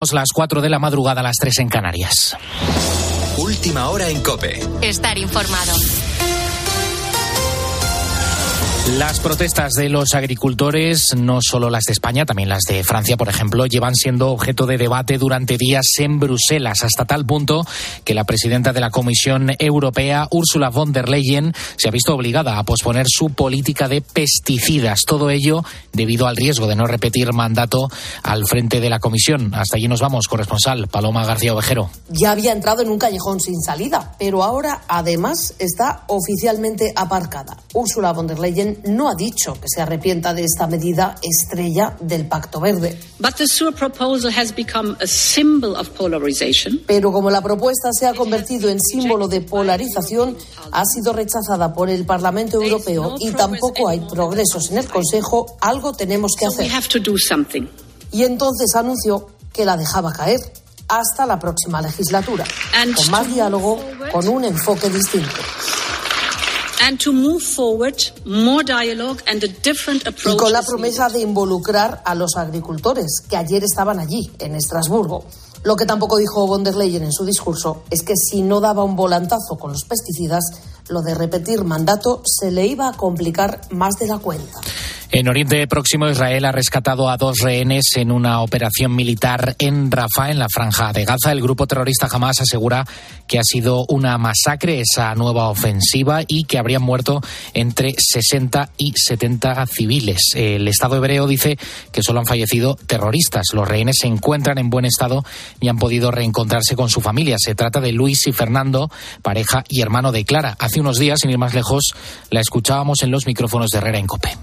Las 4 de la madrugada, las 3 en Canarias. Última hora en Cope. Estar informado. Las protestas de los agricultores, no solo las de España, también las de Francia, por ejemplo, llevan siendo objeto de debate durante días en Bruselas, hasta tal punto que la presidenta de la Comisión Europea, Ursula von der Leyen, se ha visto obligada a posponer su política de pesticidas. Todo ello debido al riesgo de no repetir mandato al frente de la Comisión. Hasta allí nos vamos, corresponsal Paloma García Ovejero. Ya había entrado en un callejón sin salida, pero ahora además está oficialmente aparcada. Ursula von der Leyen no ha dicho que se arrepienta de esta medida estrella del Pacto Verde. Pero como la propuesta se ha convertido en símbolo de polarización, ha sido rechazada por el Parlamento Europeo y tampoco hay progresos en el Consejo, algo tenemos que hacer. Y entonces anunció que la dejaba caer hasta la próxima legislatura, con más diálogo, con un enfoque distinto. Y con la promesa de involucrar a los agricultores, que ayer estaban allí, en Estrasburgo. Lo que tampoco dijo von der Leyen en su discurso es que si no daba un volantazo con los pesticidas, lo de repetir mandato se le iba a complicar más de la cuenta. En Oriente Próximo, Israel ha rescatado a dos rehenes en una operación militar en Rafah, en la franja de Gaza. El grupo terrorista Hamas asegura que ha sido una masacre esa nueva ofensiva y que habrían muerto entre 60 y 70 civiles. El Estado hebreo dice que solo han fallecido terroristas. Los rehenes se encuentran en buen estado y han podido reencontrarse con su familia. Se trata de Luis y Fernando, pareja y hermano de Clara. Unos días, sin ir más lejos, la escuchábamos en los micrófonos de Herrera en Cope.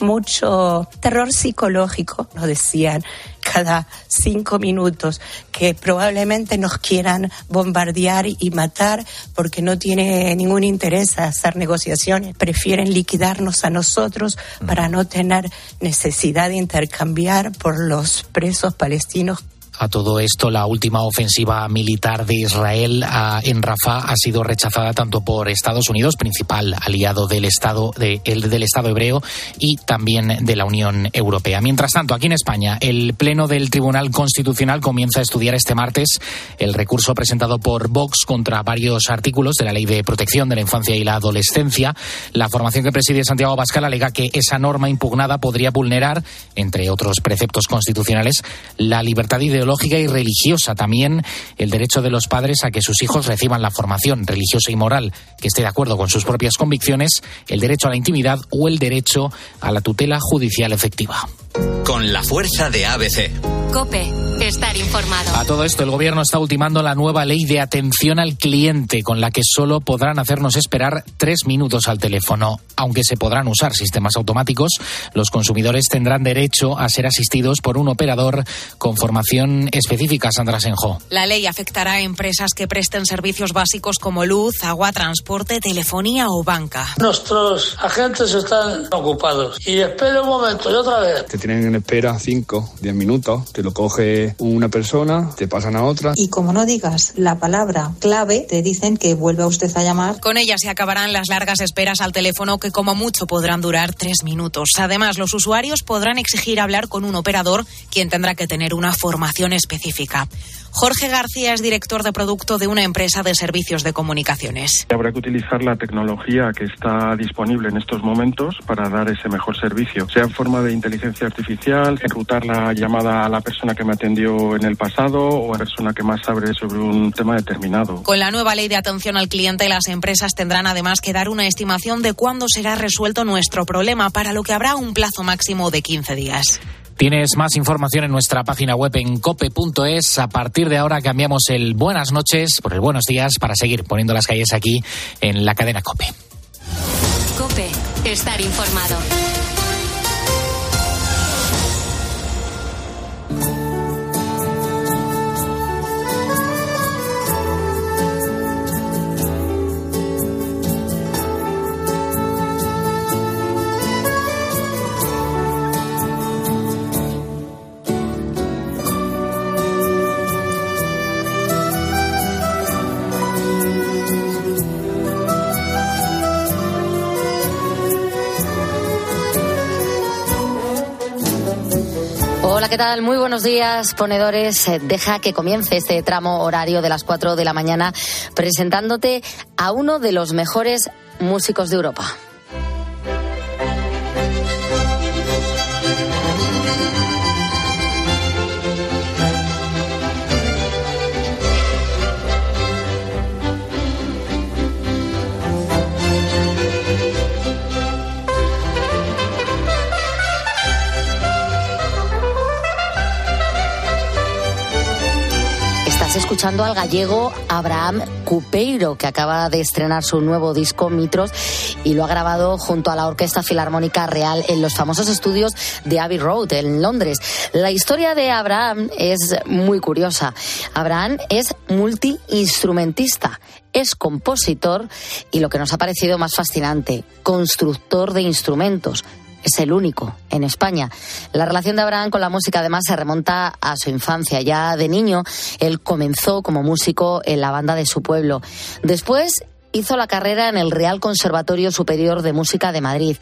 Mucho terror psicológico, nos decían cada cinco minutos, que probablemente nos quieran bombardear y matar porque no tiene ningún interés hacer negociaciones, prefieren liquidarnos a nosotros para no tener necesidad de intercambiar por los presos palestinos a todo esto, la última ofensiva militar de Israel en Rafah ha sido rechazada tanto por Estados Unidos, principal aliado del Estado, del Estado hebreo, y también de la Unión Europea. Mientras tanto, aquí en España, el Pleno del Tribunal Constitucional comienza a estudiar este martes el recurso presentado por Vox contra varios artículos de la Ley de Protección de la Infancia y la Adolescencia. La formación que preside Santiago alega que esa norma impugnada podría vulnerar, entre otros preceptos constitucionales, la libertad de ideológica y religiosa. También el derecho de los padres a que sus hijos reciban la formación religiosa y moral que esté de acuerdo con sus propias convicciones, el derecho a la intimidad o el derecho a la tutela judicial efectiva. Con la fuerza de ABC. Cope, estar informado. A todo esto, el gobierno está ultimando la nueva ley de atención al cliente, con la que solo podrán hacernos esperar tres minutos al teléfono. Aunque se podrán usar sistemas automáticos, los consumidores tendrán derecho a ser asistidos por un operador con formación específica, Sandra Senjo. La ley afectará a empresas que presten servicios básicos como luz, agua, transporte, telefonía o banca. Nuestros agentes están ocupados. Y espera un momento, y otra vez. Te tienen en espera 5, 10 minutos lo coge una persona, te pasan a otra. Y como no digas la palabra clave, te dicen que vuelva usted a llamar. Con ella se acabarán las largas esperas al teléfono que como mucho podrán durar tres minutos. Además, los usuarios podrán exigir hablar con un operador, quien tendrá que tener una formación específica. Jorge García es director de producto de una empresa de servicios de comunicaciones. Habrá que utilizar la tecnología que está disponible en estos momentos para dar ese mejor servicio, sea en forma de inteligencia artificial, enrutar la llamada a la persona que me atendió en el pasado o a la persona que más sabe sobre un tema determinado. Con la nueva ley de atención al cliente, las empresas tendrán además que dar una estimación de cuándo será resuelto nuestro problema, para lo que habrá un plazo máximo de 15 días. Tienes más información en nuestra página web en cope.es. A partir de ahora cambiamos el buenas noches por el buenos días para seguir poniendo las calles aquí en la cadena Cope. Cope, estar informado. ¿Qué tal? Muy buenos días, ponedores. Eh, deja que comience este tramo horario de las 4 de la mañana presentándote a uno de los mejores músicos de Europa. Escuchando al gallego Abraham Cupeiro, que acaba de estrenar su nuevo disco Mitros y lo ha grabado junto a la Orquesta Filarmónica Real en los famosos estudios de Abbey Road en Londres. La historia de Abraham es muy curiosa. Abraham es multiinstrumentista es compositor y lo que nos ha parecido más fascinante, constructor de instrumentos es el único en España. La relación de Abraham con la música además se remonta a su infancia. Ya de niño él comenzó como músico en la banda de su pueblo. Después hizo la carrera en el Real Conservatorio Superior de Música de Madrid.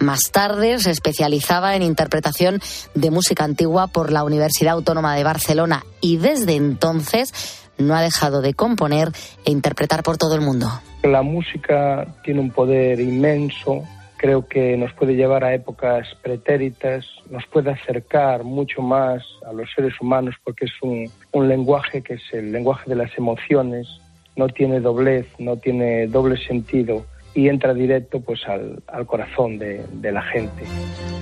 Más tarde se especializaba en interpretación de música antigua por la Universidad Autónoma de Barcelona y desde entonces no ha dejado de componer e interpretar por todo el mundo. La música tiene un poder inmenso creo que nos puede llevar a épocas pretéritas, nos puede acercar mucho más a los seres humanos porque es un, un lenguaje que es el lenguaje de las emociones, no tiene doblez, no tiene doble sentido y entra directo pues al, al corazón de, de, la gente.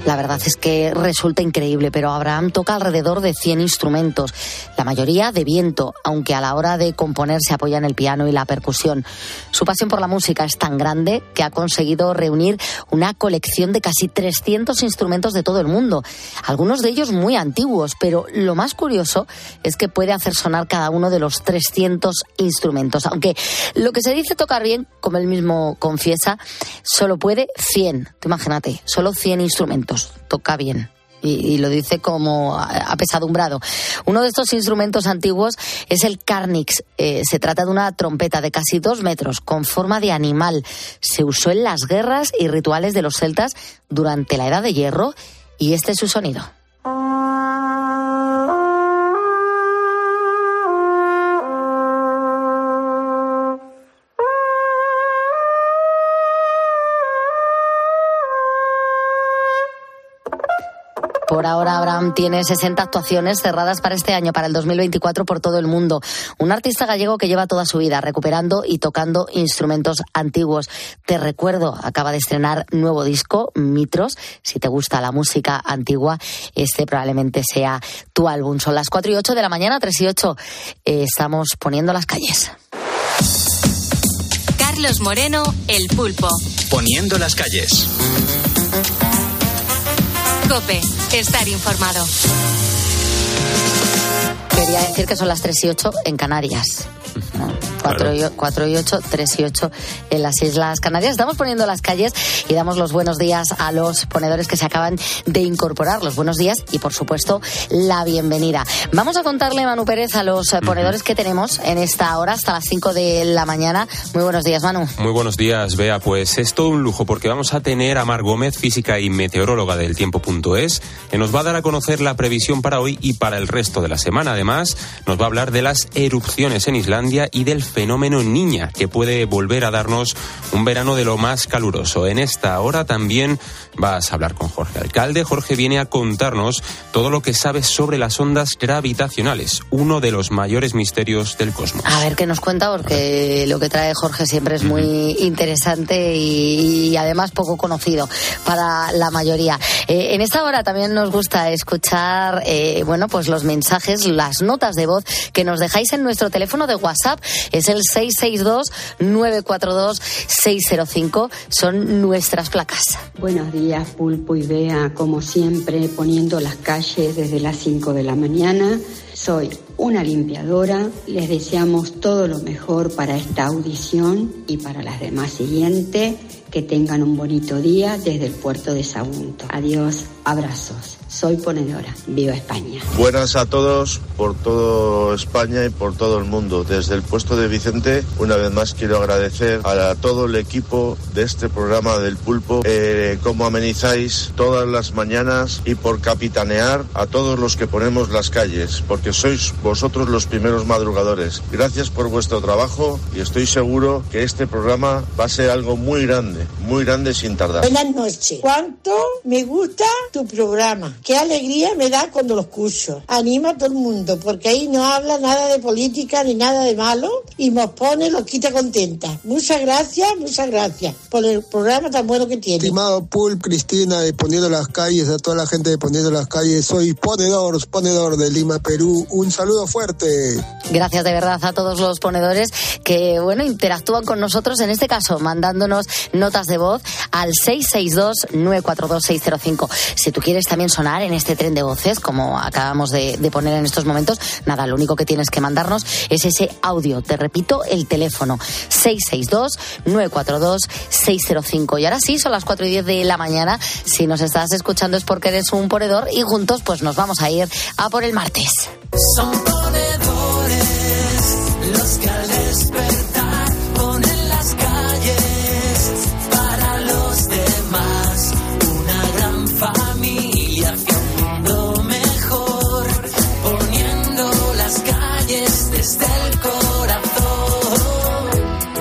La verdad es que resulta increíble, pero Abraham toca alrededor de 100 instrumentos, la mayoría de viento, aunque a la hora de componer se apoya en el piano y la percusión. Su pasión por la música es tan grande que ha conseguido reunir una colección de casi 300 instrumentos de todo el mundo, algunos de ellos muy antiguos, pero lo más curioso es que puede hacer sonar cada uno de los 300 instrumentos, aunque lo que se dice tocar bien, como él mismo confía, confiesa, solo puede 100. Imagínate, solo 100 instrumentos. Toca bien. Y, lo dice como apesadumbrado. Uno de estos instrumentos antiguos es el carnix. Eh, se trata de una trompeta de casi dos metros con forma de animal. Se usó en las guerras y rituales de los celtas durante la Edad de Hierro y este es su sonido. Tiene 60 actuaciones cerradas para este año, para el 2024, por todo el mundo. Un artista gallego que lleva toda su vida recuperando y tocando instrumentos antiguos. Te recuerdo, acaba de estrenar nuevo disco, Mitros. Si te gusta la música antigua, este probablemente sea tu álbum. Son las 4 y 8 de la mañana, 3 y 8. Eh, estamos poniendo las calles. Carlos Moreno, El Pulpo. Poniendo las calles. Cope, estar informado. Quería decir que son las 3 y 8 en Canarias. 4, y, 8, 3 y 8 en las Islas Canarias. Estamos poniendo las calles y damos los buenos días a los ponedores que se acaban de incorporar. Los buenos días y, por supuesto, la bienvenida. Vamos a contarle, Manu Pérez, a los ponedores que tenemos en esta hora hasta las 5 de la mañana. Muy buenos días, Manu. Muy buenos días, Bea. Pues es todo un lujo porque vamos a tener a Mar Gómez, física y meteoróloga del tiempo.es, que nos va a dar a conocer la previsión para hoy y para el resto de la semana. Además, nos va a hablar de las erupciones en Islandia y del fenómeno niña, que puede volver a darnos un verano de lo más caluroso. En esta hora también vas a hablar con Jorge Alcalde. Jorge viene a contarnos todo lo que sabes sobre las ondas gravitacionales, uno de los mayores misterios del cosmos. A ver qué nos cuenta, porque lo que trae Jorge siempre es muy interesante y, además poco conocido para la mayoría. Eh, en esta hora también nos gusta escuchar, eh, bueno, pues los mensajes, las notas de voz que nos dejáis en nuestro teléfono de WhatsApp es el 662-942-605. Son nuestras placas. Buenos días, Pulpo y Bea, como siempre, poniendo las calles desde las 5 de la mañana. Soy una limpiadora. Les deseamos todo lo mejor para esta audición y para las demás siguientes. Que tengan un bonito día desde el puerto de Sagunto. Adiós, abrazos. Soy ponedora. Viva España. Buenas a todos por todo España y por todo el mundo. Desde el puesto de Vicente, una vez más quiero agradecer a todo el equipo de este programa del Pulpo, eh, cómo amenizáis todas las mañanas y por capitanear a todos los que ponemos las calles, porque sois vosotros los primeros madrugadores. Gracias por vuestro trabajo y estoy seguro que este programa va a ser algo muy grande, muy grande sin tardar. Buenas noches. ¿Cuánto me gusta tu programa? Qué alegría me da cuando lo escucho. Anima a todo el mundo, porque ahí no habla nada de política ni nada de malo y nos pone, los quita contenta. Muchas gracias, muchas gracias por el programa tan bueno que tiene. Estimado Pulp, Cristina de Poniendo las Calles, a toda la gente de Poniendo las Calles, soy ponedor, ponedor de Lima, Perú. Un saludo Gracias de verdad a todos los ponedores que, bueno, interactúan con nosotros, en este caso, mandándonos notas de voz al 662-942-605. Si tú quieres también sonar en este tren de voces, como acabamos de, de, poner en estos momentos, nada, lo único que tienes que mandarnos es ese audio. Te repito, el teléfono 662-942-605. Y ahora sí, son las 4 y 10 de la mañana. Si nos estás escuchando es porque eres un ponedor y juntos pues nos vamos a ir a por el martes. Son ponedores los que al despertar ponen las calles para los demás. Una gran familia hacia un mundo mejor, poniendo las calles desde el corazón.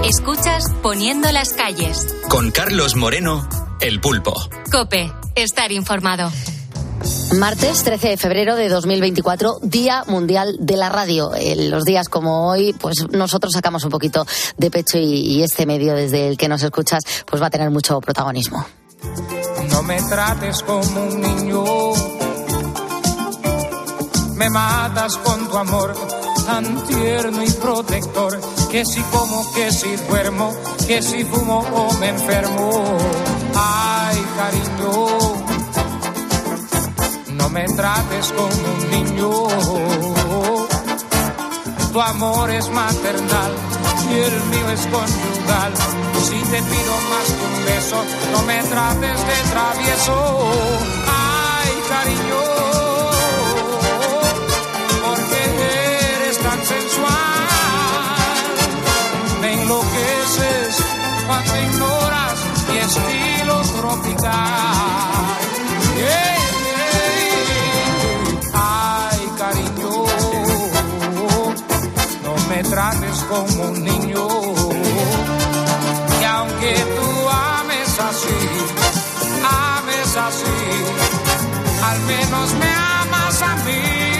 Escuchas Poniendo las calles. Con Carlos Moreno, El Pulpo. Cope, estar informado. Martes 13 de febrero de 2024, Día Mundial de la Radio. En los días como hoy, pues nosotros sacamos un poquito de pecho y, este medio desde el que nos escuchas, pues va a tener mucho protagonismo. No me trates como un niño, me matas con tu amor tan tierno y protector, que si como, que si duermo, que si fumo o me enfermo. Ay, cariño me trates como un niño. Tu amor es maternal y el mío es conyugal. Si te pido más que un beso, no me trates de travieso. Ay, cariño, porque eres tan sensual. Me enloqueces cuando ignoras mi estilo tropical. Trates como un niño. Y aunque tú ames así, ames así, al menos me amas a mí.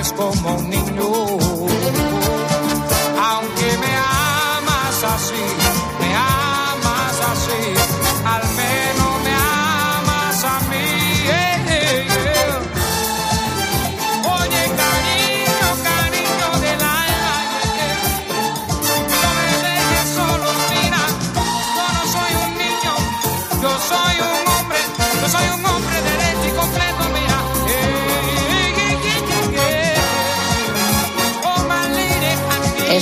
Trates como un niño. Aunque me amas así,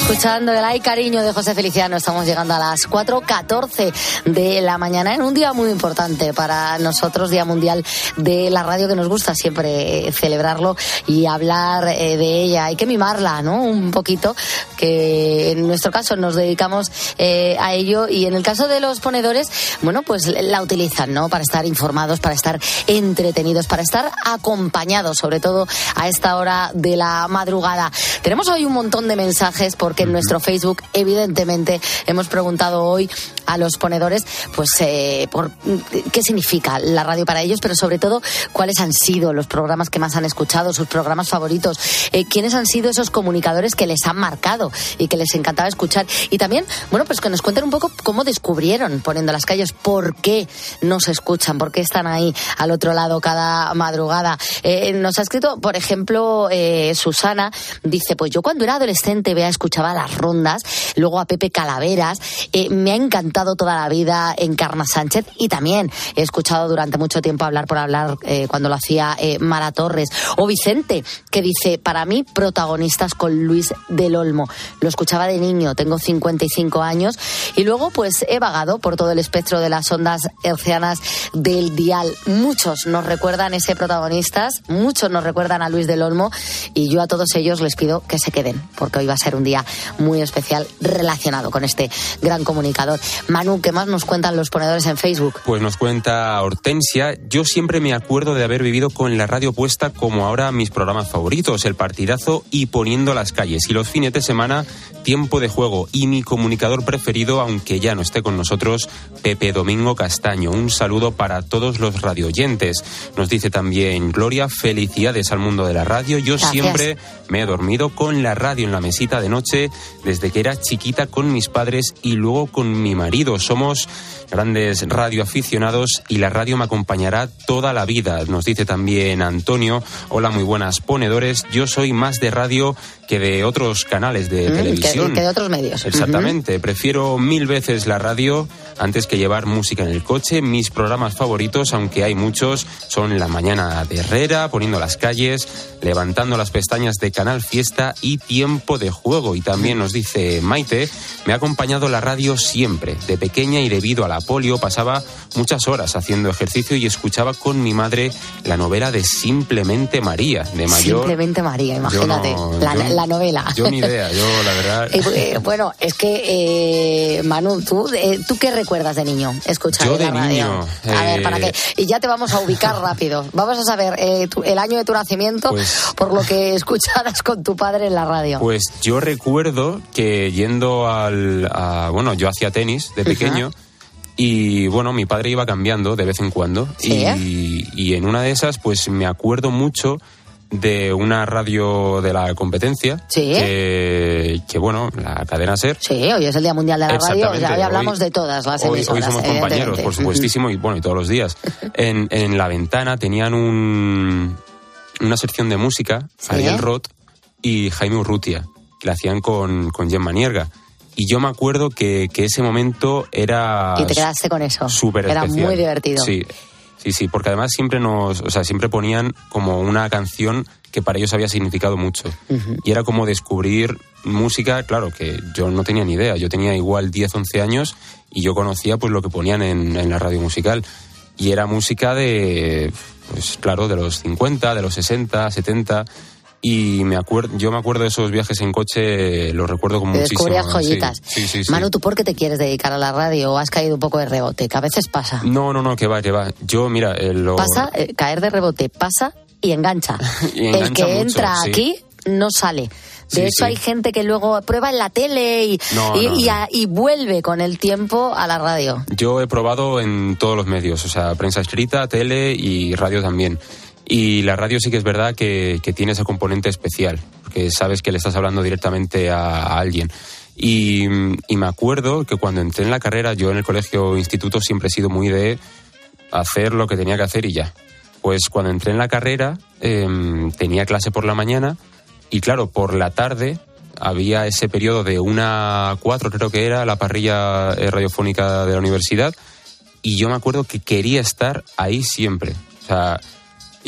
Escuchando el ay cariño de José Feliciano, estamos llegando a las 4.14 de la mañana en un día muy importante para nosotros, Día Mundial de la Radio, que nos gusta siempre celebrarlo y hablar eh, de ella. Hay que mimarla, ¿no? Un poquito, que en nuestro caso nos dedicamos eh, a ello y en el caso de los ponedores, bueno, pues la utilizan, ¿no? Para estar informados, para estar entretenidos, para estar acompañados, sobre todo a esta hora de la madrugada. Tenemos hoy un montón de mensajes porque en nuestro Facebook, evidentemente, hemos preguntado hoy a los ponedores, pues, eh, por qué significa la radio para ellos, pero sobre todo, cuáles han sido los programas que más han escuchado, sus programas favoritos, eh, quiénes han sido esos comunicadores que les han marcado y que les encantaba escuchar. Y también, bueno, pues que nos cuenten un poco cómo descubrieron poniendo las calles, por qué nos escuchan, por qué están ahí al otro lado cada madrugada. Eh, nos ha escrito, por ejemplo, Susana, dice, pues yo cuando era adolescente vea, escuchaba las rondas, luego a Pepe Calaveras, eh, me ha encantado toda la vida Encarna Sánchez y también he escuchado durante mucho tiempo hablar por hablar eh, cuando lo hacía eh, Mara Torres. O Vicente, que dice, para mí protagonistas con Luis del Olmo. Lo escuchaba de niño, tengo 55 años y luego pues he vagado por todo el espectro de las ondas hercianas del dial. Muchos nos recuerdan ese protagonistas, muchos nos recuerdan a Luis del Olmo y yo a todos ellos les pido que se queden porque hoy va a ser un día muy especial relacionado con este gran comunicador. Manu, ¿qué más nos cuentan los ponedores en Facebook? Pues nos cuenta Hortensia, yo siempre me acuerdo de haber vivido con la radio puesta como ahora mis programas favoritos, el partidazo y poniendo las calles. Y los fines de semana, tiempo de juego. Y mi comunicador preferido, aunque ya no esté con nosotros, Pepe Domingo Castaño. Un saludo para todos los radioyentes. Nos dice también Gloria, felicidades al mundo de la radio. Yo Gracias. siempre me he dormido con la radio en la mesita de noche desde que era chiquita con mis padres y luego con mi marido. Somos grandes radioaficionados y la radio me acompañará toda la vida. Nos dice también Antonio, hola muy buenas ponedores, yo soy más de radio que de otros canales de Mm, televisión. Que, que de otros medios. Exactamente, prefiero mil veces la radio antes que llevar música en el coche. Mis programas favoritos, aunque hay muchos, son La Mañana de Herrera, Poniendo las calles, Levantando las pestañas de Canal Fiesta y Tiempo de Juego. Y también nos dice Maite, me ha acompañado la radio siempre. De pequeña y debido a la polio pasaba muchas horas haciendo ejercicio y escuchaba con mi madre la novela de Simplemente María, de mayor. Simplemente María, imagínate, no- la, yo- la novela. Yo ni idea, yo la verdad. Eh, eh, bueno, es que, eh, Manu, ¿tú, eh, ¿tú qué recuerdas de niño? Escuchar Yo la radio. niño, A ver, eh, para que. Y ya te vamos a ubicar rápido. Vamos a saber eh, tu- el año de tu nacimiento Pues- por lo que escuchabas con tu padre en la radio. Pues yo recuerdo que yendo al. a- bueno, yo hacía tenis de pequeño. Y bueno, mi padre iba cambiando de vez en cuando. Sí, y, y en una de esas, pues me acuerdo mucho de una radio de la competencia. Sí. Que, que, bueno, la cadena Ser. Sí, hoy es el Día Mundial de la Radio. Hoy hablamos hoy- de todas las Hoy, hoy emisoras. somos compañeros, por supuestísimo, y bueno, y todos los días. En, en la ventana tenían un, una sección de música, Sí. Ariel Roth y Jaime Urrutia, que la hacían con, con Gemma Nierga. Y yo me acuerdo que, que ese momento era Y te quedaste con eso. súper Era especial. muy divertido. Sí, sí, sí, porque además siempre nos, o sea, siempre ponían como una canción que para ellos había significado mucho. Y era como descubrir música, claro, que yo no tenía ni idea. Yo tenía igual 10, 11 años y yo conocía pues lo que ponían en, en la radio musical. Y era música de, pues claro, de los 50, de los 60, 70. Y me acuerdo, yo me acuerdo de esos viajes en coche, los recuerdo con muchísimo. descubrías joyitas. Sí, sí, sí. Manu, ¿tú por qué te quieres dedicar a la radio o has caído un poco de rebote? Que a veces pasa. No, no, no, que va, que va. Yo, mira, eh, lo... Pasa, eh, caer de rebote, pasa y engancha. Y el que mucho, entra aquí no sale. De Sí, hecho, sí. hay gente que luego prueba en la tele y, No, y, no, y no. a- y vuelve con el tiempo a la radio. Yo he probado en todos los medios, o sea, prensa escrita, tele y radio también. Y la radio sí que es verdad que, que tiene ese componente especial, porque sabes que le estás hablando directamente a, alguien. Y, me acuerdo que cuando entré en la carrera, yo en el colegio instituto siempre he sido muy de hacer lo que tenía que hacer y ya. Pues cuando entré en la carrera em, tenía clase por la mañana y claro, por la tarde había ese periodo de una a cuatro, creo que era, la parrilla eh, radiofónica de la universidad y yo me acuerdo que quería estar ahí siempre. O sea,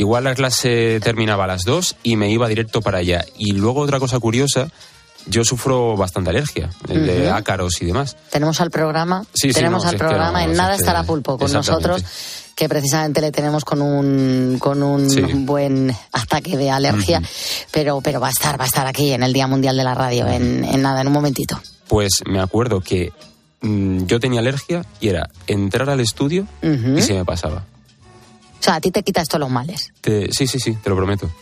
igual la clase terminaba a las dos y me iba directo para allá. Y luego otra cosa curiosa yo sufro bastante alergia, el de ácaros y demás. Tenemos al programa, Sí, sí, tenemos no, al programa, en nada es que- estará Pulpo con nosotros, que precisamente le tenemos con un, con un Sí. buen ataque de alergia, pero, pero va a estar, va a estar aquí en el Día Mundial de la Radio, en, en nada, en un momentito. Pues me acuerdo que mm, yo tenía alergia y era entrar al estudio y se me pasaba. O sea, a ti te quita esto los males. Te- sí, sí, sí, te lo prometo.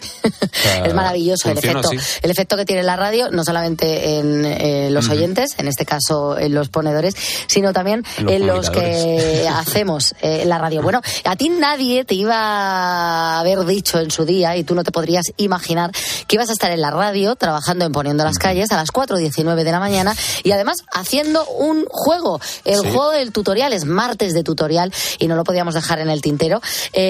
O sea, es maravilloso el efecto, el efecto que tiene la radio, no solamente en eh, los oyentes, en este caso en los ponedores, sino también En los en los que hacemos eh, la radio. Bueno, a ti nadie te iba a haber dicho en su día, y tú no te podrías imaginar, que ibas a estar en la radio trabajando en Poniendo las Calles a las 4.19 de la mañana y además haciendo un juego. El Sí. juego del tutorial es martes de tutorial y no lo podíamos dejar en el tintero. Eh,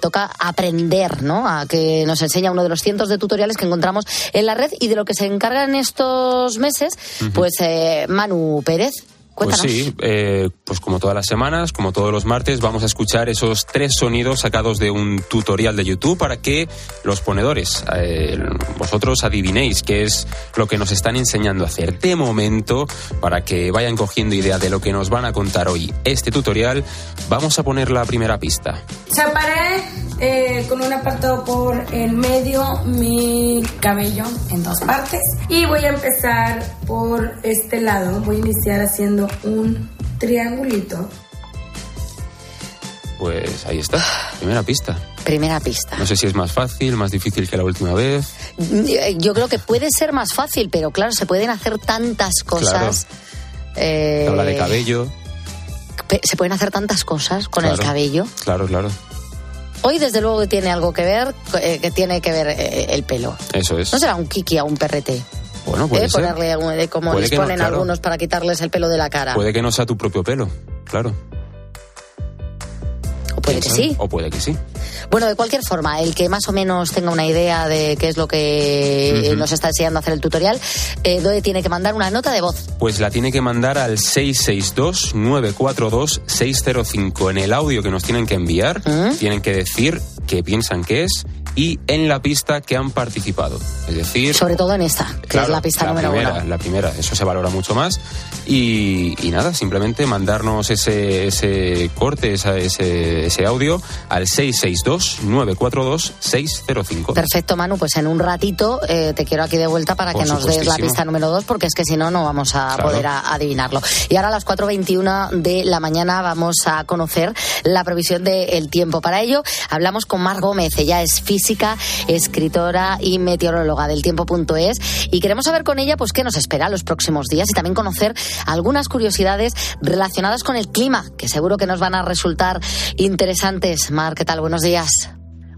toca aprender, ¿no? A que nos enseña uno de los cientos de tutoriales que encontramos en la red y de lo que se encarga en estos meses, pues eh, Manu Pérez. Pues Cuéntanos. sí, eh, pues como todas las semanas, como todos los martes, vamos a escuchar esos tres sonidos sacados de un tutorial de YouTube para que los ponedores, eh, vosotros adivinéis qué es lo que nos están enseñando a hacer. De momento, para que vayan cogiendo idea de lo que nos van a contar hoy este tutorial, vamos a poner la primera pista. Separé eh, con un apartado por el medio mi cabello en dos partes y voy a empezar por este lado. Voy a iniciar haciendo un triangulito. Pues ahí está, primera pista. Primera pista. No sé si es más fácil, más difícil que la última vez. Eh, Yo creo que puede ser más fácil, pero claro, se pueden hacer tantas cosas. eh, Se habla de cabello. se pueden hacer tantas cosas con el Claro. cabello. Claro, claro. Hoy, desde luego, que tiene algo que ver, eh, que tiene que ver eh, el pelo. Eso es. No será un kiki a un perrete. Bueno, puede eh, ser. ponerle algún- eh, como Puede les que no, ponen claro. algunos para quitarles el pelo de la cara. Puede que no sea tu propio pelo, claro. o puede que sí. O puede que sí. Bueno, de cualquier forma, el que más o menos tenga una idea de qué es lo que eh, nos está enseñando a hacer el tutorial, eh, Doe tiene que mandar una nota de voz. Pues la tiene que mandar al 662-942-605. En el audio que nos tienen que enviar, tienen que decir qué piensan que es y en la pista que han participado. Es decir, Sobre todo en esta, que Claro, es la pista número primera, uno. La primera, eso se valora mucho más. Y, y nada, simplemente mandarnos ese, ese corte, esa- ese, ese audio al 662-942-605. Perfecto, Manu, pues en un ratito eh, te quiero aquí de vuelta para Por que nos des la pista número dos, porque es que si no, no vamos a Claro. poder a- adivinarlo. Y ahora a las 4.21 de la mañana vamos a conocer la previsión del tiempo. Para ello, hablamos con Mar Gómez. Ella es física, escritora y meteoróloga del tiempo.es. Y queremos saber con ella pues qué nos espera los próximos días y también conocer algunas curiosidades relacionadas con el clima, que seguro que nos van a resultar interesantes. Mar, ¿qué tal? Buenos días.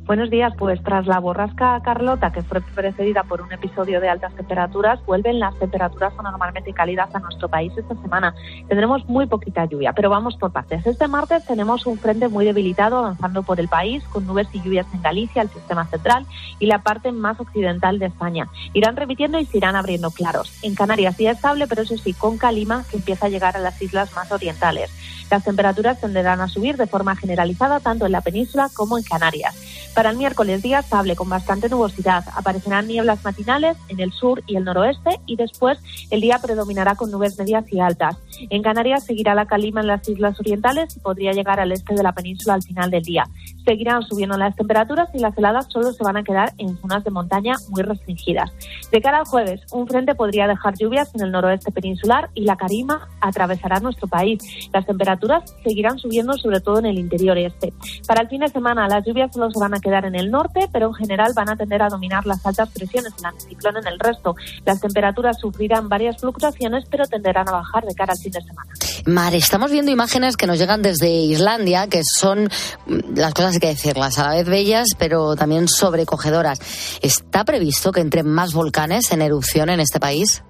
Buenos días, pues tras la borrasca Carlota, que fue precedida por un episodio de altas temperaturas, vuelven las temperaturas anormalmente cálidas a nuestro país esta semana. Tendremos muy poquita lluvia, pero vamos por partes. Este martes tenemos un frente muy debilitado avanzando por el país, con nubes y lluvias en Galicia, el sistema central y la parte más occidental de España. Irán repitiendo y se irán abriendo claros. En Canarias día estable, pero eso sí, con calima que empieza a llegar a las islas más orientales. Las temperaturas tenderán a subir de forma generalizada tanto en la península como en Canarias. Para el miércoles día estable con bastante nubosidad. Aparecerán nieblas matinales en el sur y el noroeste y después el día predominará con nubes medias y altas. En Canarias seguirá la calima en las islas orientales y podría llegar al este de la península al final del día. Seguirán subiendo las temperaturas y las heladas solo se van a quedar en zonas de montaña muy restringidas. De cara al jueves, un frente podría dejar lluvias en el noroeste peninsular y la carima atravesará nuestro país. Las temperaturas seguirán subiendo sobre todo en el interior este. Para el fin de semana las lluvias solo se van a quedar en el norte, pero en general van a tender a dominar las altas presiones, el anticiclón en el resto. Las temperaturas sufrirán varias fluctuaciones, pero tenderán a bajar de cara al fin de semana. Mar, estamos viendo imágenes que nos llegan desde Islandia, que son, mm, las cosas hay que decirlas, a la vez bellas, pero también sobrecogedoras. ¿Está previsto que entren más volcanes en erupción en este país?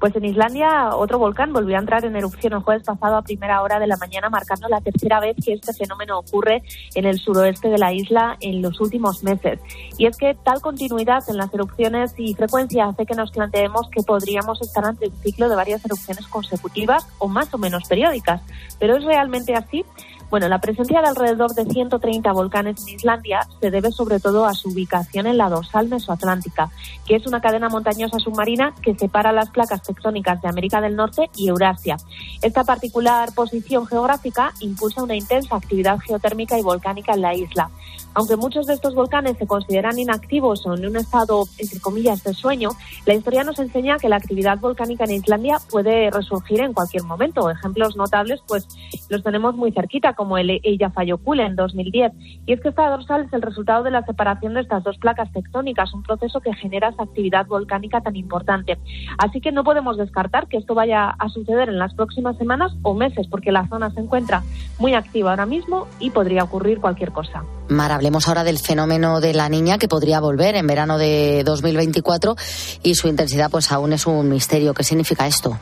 Pues en Islandia otro volcán volvió a entrar en erupción el jueves pasado a primera hora de la mañana, marcando la tercera vez que este fenómeno ocurre en el suroeste de la isla en los últimos meses. Y es que tal continuidad en las erupciones y frecuencia hace que nos planteemos que podríamos estar ante un ciclo de varias erupciones consecutivas o más o menos periódicas. ¿Pero es realmente así? Bueno, la presencia de alrededor de 130 volcanes en Islandia se debe sobre todo a su ubicación en la dorsal mesoatlántica, que es una cadena montañosa submarina que separa las placas tectónicas de América del Norte y Eurasia. Esta particular posición geográfica impulsa una intensa actividad geotérmica y volcánica en la isla. Aunque muchos de estos volcanes se consideran inactivos o en un estado, entre comillas, de sueño, la historia nos enseña que la actividad volcánica en Islandia puede resurgir en cualquier momento. Ejemplos notables, pues los tenemos muy cerquita, como el Eyjafjallajökull en 2010. Y es que esta dorsal es el resultado de la separación de estas dos placas tectónicas, un proceso que genera esa actividad volcánica tan importante. Así que no podemos descartar que esto vaya a suceder en las próximas semanas o meses, porque la zona se encuentra muy activa ahora mismo y podría ocurrir cualquier cosa. Mar, hablemos ahora del fenómeno de la niña que podría volver en verano de 2024 y su intensidad pues aún es un misterio. ¿Qué significa esto?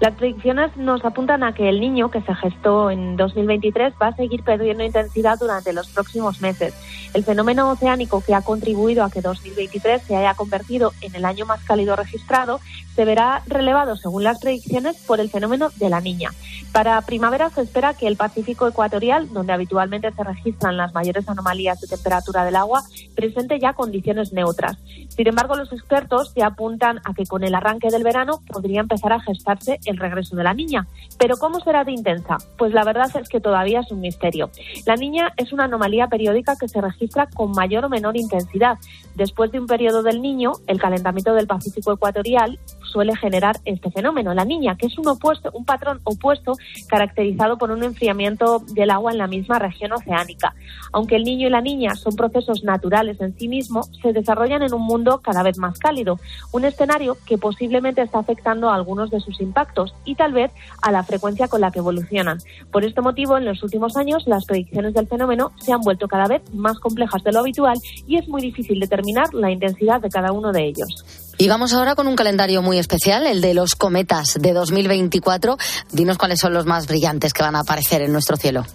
Las predicciones nos apuntan a que el niño que se gestó en 2023 va a seguir perdiendo intensidad durante los próximos meses. El fenómeno oceánico que ha contribuido a que 2023 se haya convertido en el año más cálido registrado se verá relevado, según las predicciones, por el fenómeno de la niña. Para primavera se espera que el Pacífico ecuatorial, donde habitualmente se registran las mayores anomalías de temperatura del agua, presente ya condiciones neutras. Sin embargo, los expertos ya apuntan a que con el arranque del verano podría empezar a gestarse el regreso de la niña. Pero ¿cómo será de intensa? Pues la verdad es que todavía es un misterio. La niña es una anomalía periódica que se registra con mayor o menor intensidad. Después de un periodo del niño, el calentamiento del Pacífico ecuatorial suele generar este fenómeno. La niña, que es un opuesto, un patrón opuesto caracterizado por un enfriamiento del agua en la misma región oceánica. Aunque el niño y la niña son procesos naturales en sí mismos, se desarrollan en un mundo cada vez más cálido, un escenario que posiblemente está afectando a algunos de sus impactos y tal vez a la frecuencia con la que evolucionan. Por este motivo, en los últimos años, las predicciones del fenómeno se han vuelto cada vez más complejas de lo habitual y es muy difícil determinar la intensidad de cada uno de ellos. Y vamos ahora con un calendario muy especial, el de los cometas de 2024. Dinos cuáles son los más brillantes que van a aparecer en nuestro cielo.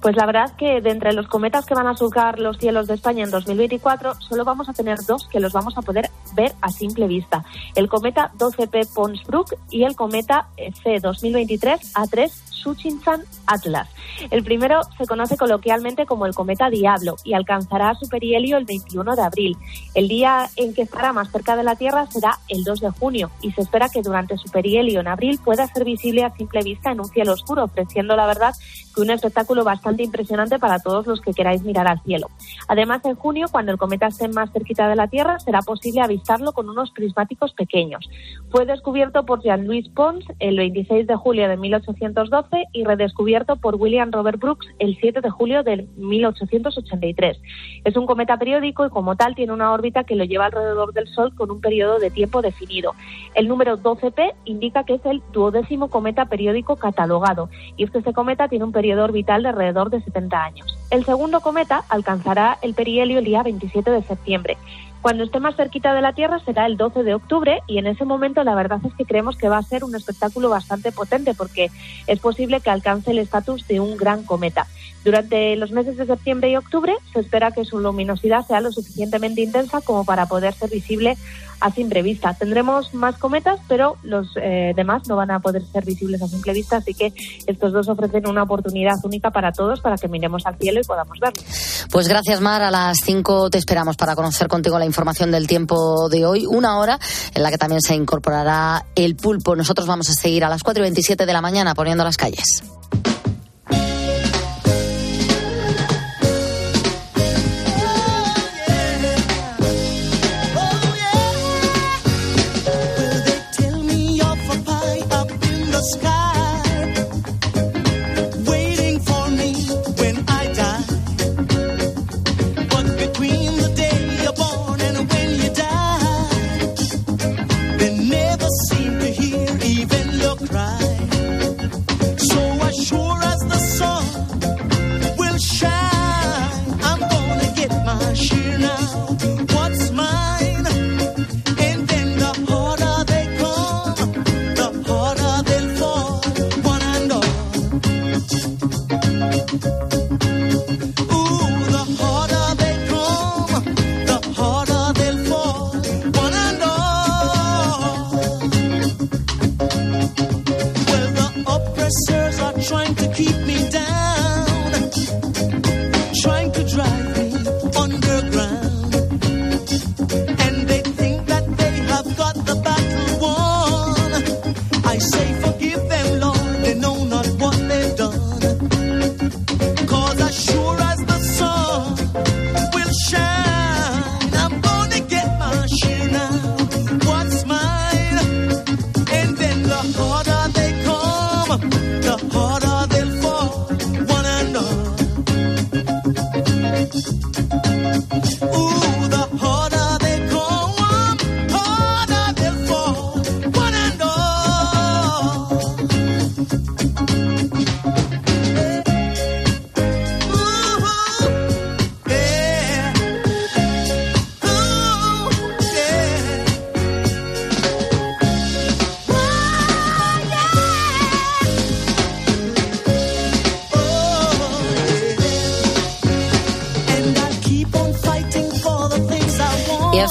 Pues la verdad es que de entre los cometas que van a surcar los cielos de España en 2024, solo vamos a tener dos que los vamos a poder ver a simple vista. El cometa 12P Ponsbrook y el cometa C 2023 A3 Suchinchan Atlas. El primero se conoce coloquialmente como el cometa Diablo y alcanzará su perihelio el 21 de abril. El día en que estará más cerca de la Tierra será el 2 de junio y se espera que durante su perihelio en abril pueda ser visible a simple vista en un cielo oscuro, ofreciendo la verdad que un espectáculo bastante impresionante para todos los que queráis mirar al cielo. Además, en junio, cuando el cometa esté más cerquita de la Tierra, será posible avistarlo con unos prismáticos pequeños. Fue descubierto por Jean-Louis Pons el 26 de julio de 1812 y redescubierto por William Robert Brooks el 7 de julio de 1883. Es un cometa periódico y como tal tiene una órbita que lo lleva alrededor del Sol con un periodo de tiempo definido. El número 12P indica que es el duodécimo cometa periódico catalogado y es que este cometa tiene un periodo orbital de alrededor de 70 años. El segundo cometa alcanzará el perihelio el día 27 de septiembre. Cuando esté más cerquita de la Tierra será el 12 de octubre y en ese momento la verdad es que creemos que va a ser un espectáculo bastante potente porque es posible que alcance el estatus de un gran cometa. Durante los meses de septiembre y octubre se espera que su luminosidad sea lo suficientemente intensa como para poder ser visible a simple vista. Tendremos más cometas, pero los eh, demás no van a poder ser visibles a simple vista, así que estos dos ofrecen una oportunidad única para todos para que miremos al cielo y podamos verlo. Pues gracias, Mar. A las 5 te esperamos para conocer contigo la información del tiempo de hoy. Una hora en la que también se incorporará el pulpo. Nosotros vamos a seguir a las 4 y 27 de la mañana poniendo las calles.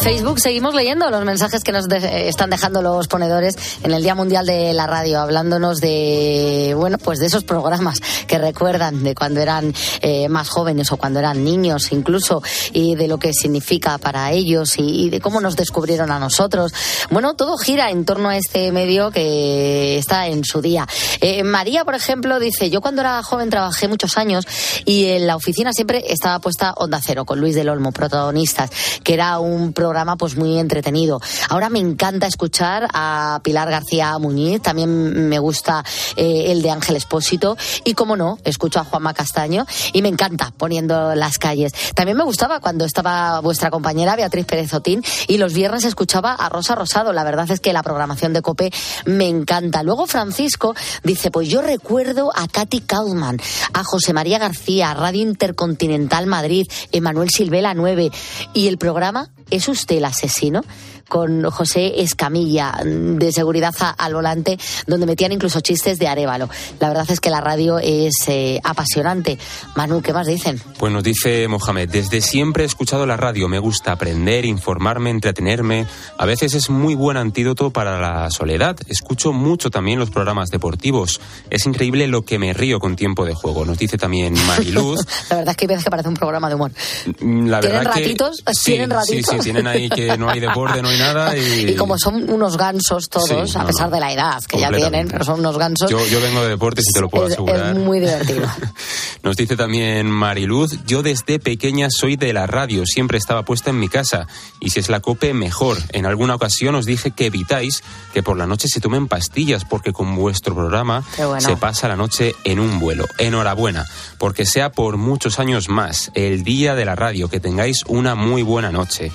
Facebook seguimos leyendo los mensajes que nos de- están dejando los ponedores en el Día Mundial de la Radio, hablándonos de, bueno, pues de esos programas que recuerdan de cuando eran eh, más jóvenes o cuando eran niños incluso y de lo que significa para ellos y, y de cómo nos descubrieron a nosotros. Bueno, todo gira en torno a este medio que está en su día. Eh, María, por ejemplo, dice, yo cuando era joven trabajé muchos años y en la oficina siempre estaba puesta Onda Cero con Luis del Olmo, protagonistas, que era un programa pues muy entretenido. Ahora me encanta escuchar a Pilar García Muñiz, también me gusta eh, el de Ángel Espósito y como no, escucho a Juanma Castaño y me encanta poniendo las calles. También me gustaba cuando estaba vuestra compañera Beatriz Pérez Otín y los viernes escuchaba a Rosa Rosado. La verdad es que la programación de Cope me encanta. Luego Francisco dice, pues yo recuerdo a Katy Kaufman, a José María García, Radio Intercontinental Madrid, Emanuel Silvela 9 y el programa ¿Es usted el asesino? Con José Escamilla, de seguridad a- al volante, donde metían incluso chistes de Arevalo. La verdad es que la radio es eh, apasionante. Manu, ¿qué más dicen? Pues nos dice Mohamed, desde siempre he escuchado la radio, me gusta aprender, informarme, entretenerme. A veces es muy buen antídoto para la soledad. Escucho mucho también los programas deportivos. Es increíble lo que me río con tiempo de juego. Nos dice también Mariluz. La verdad es que hay veces que parece un programa de humor. Mm, La ¿Tienen verdad que- ratitos? sí, ¿Tienen ratitos? Sí, sí, tienen ahí que no hay deporte, no hay nada. Y, Y como son unos gansos todos, Sí, a pesar no. de la edad que ya tienen, pero son unos gansos, Yo, yo vengo de deportes y te lo puedo es, asegurar. es muy divertido. Nos dice también Mariluz, yo desde pequeña soy de la radio, siempre estaba puesta en mi casa y si es la cope mejor. En alguna ocasión os dije que evitáis que por la noche se tomen pastillas porque con vuestro programa bueno. se pasa la noche en un vuelo. Enhorabuena, porque sea por muchos años más el día de la radio, que tengáis una muy buena noche.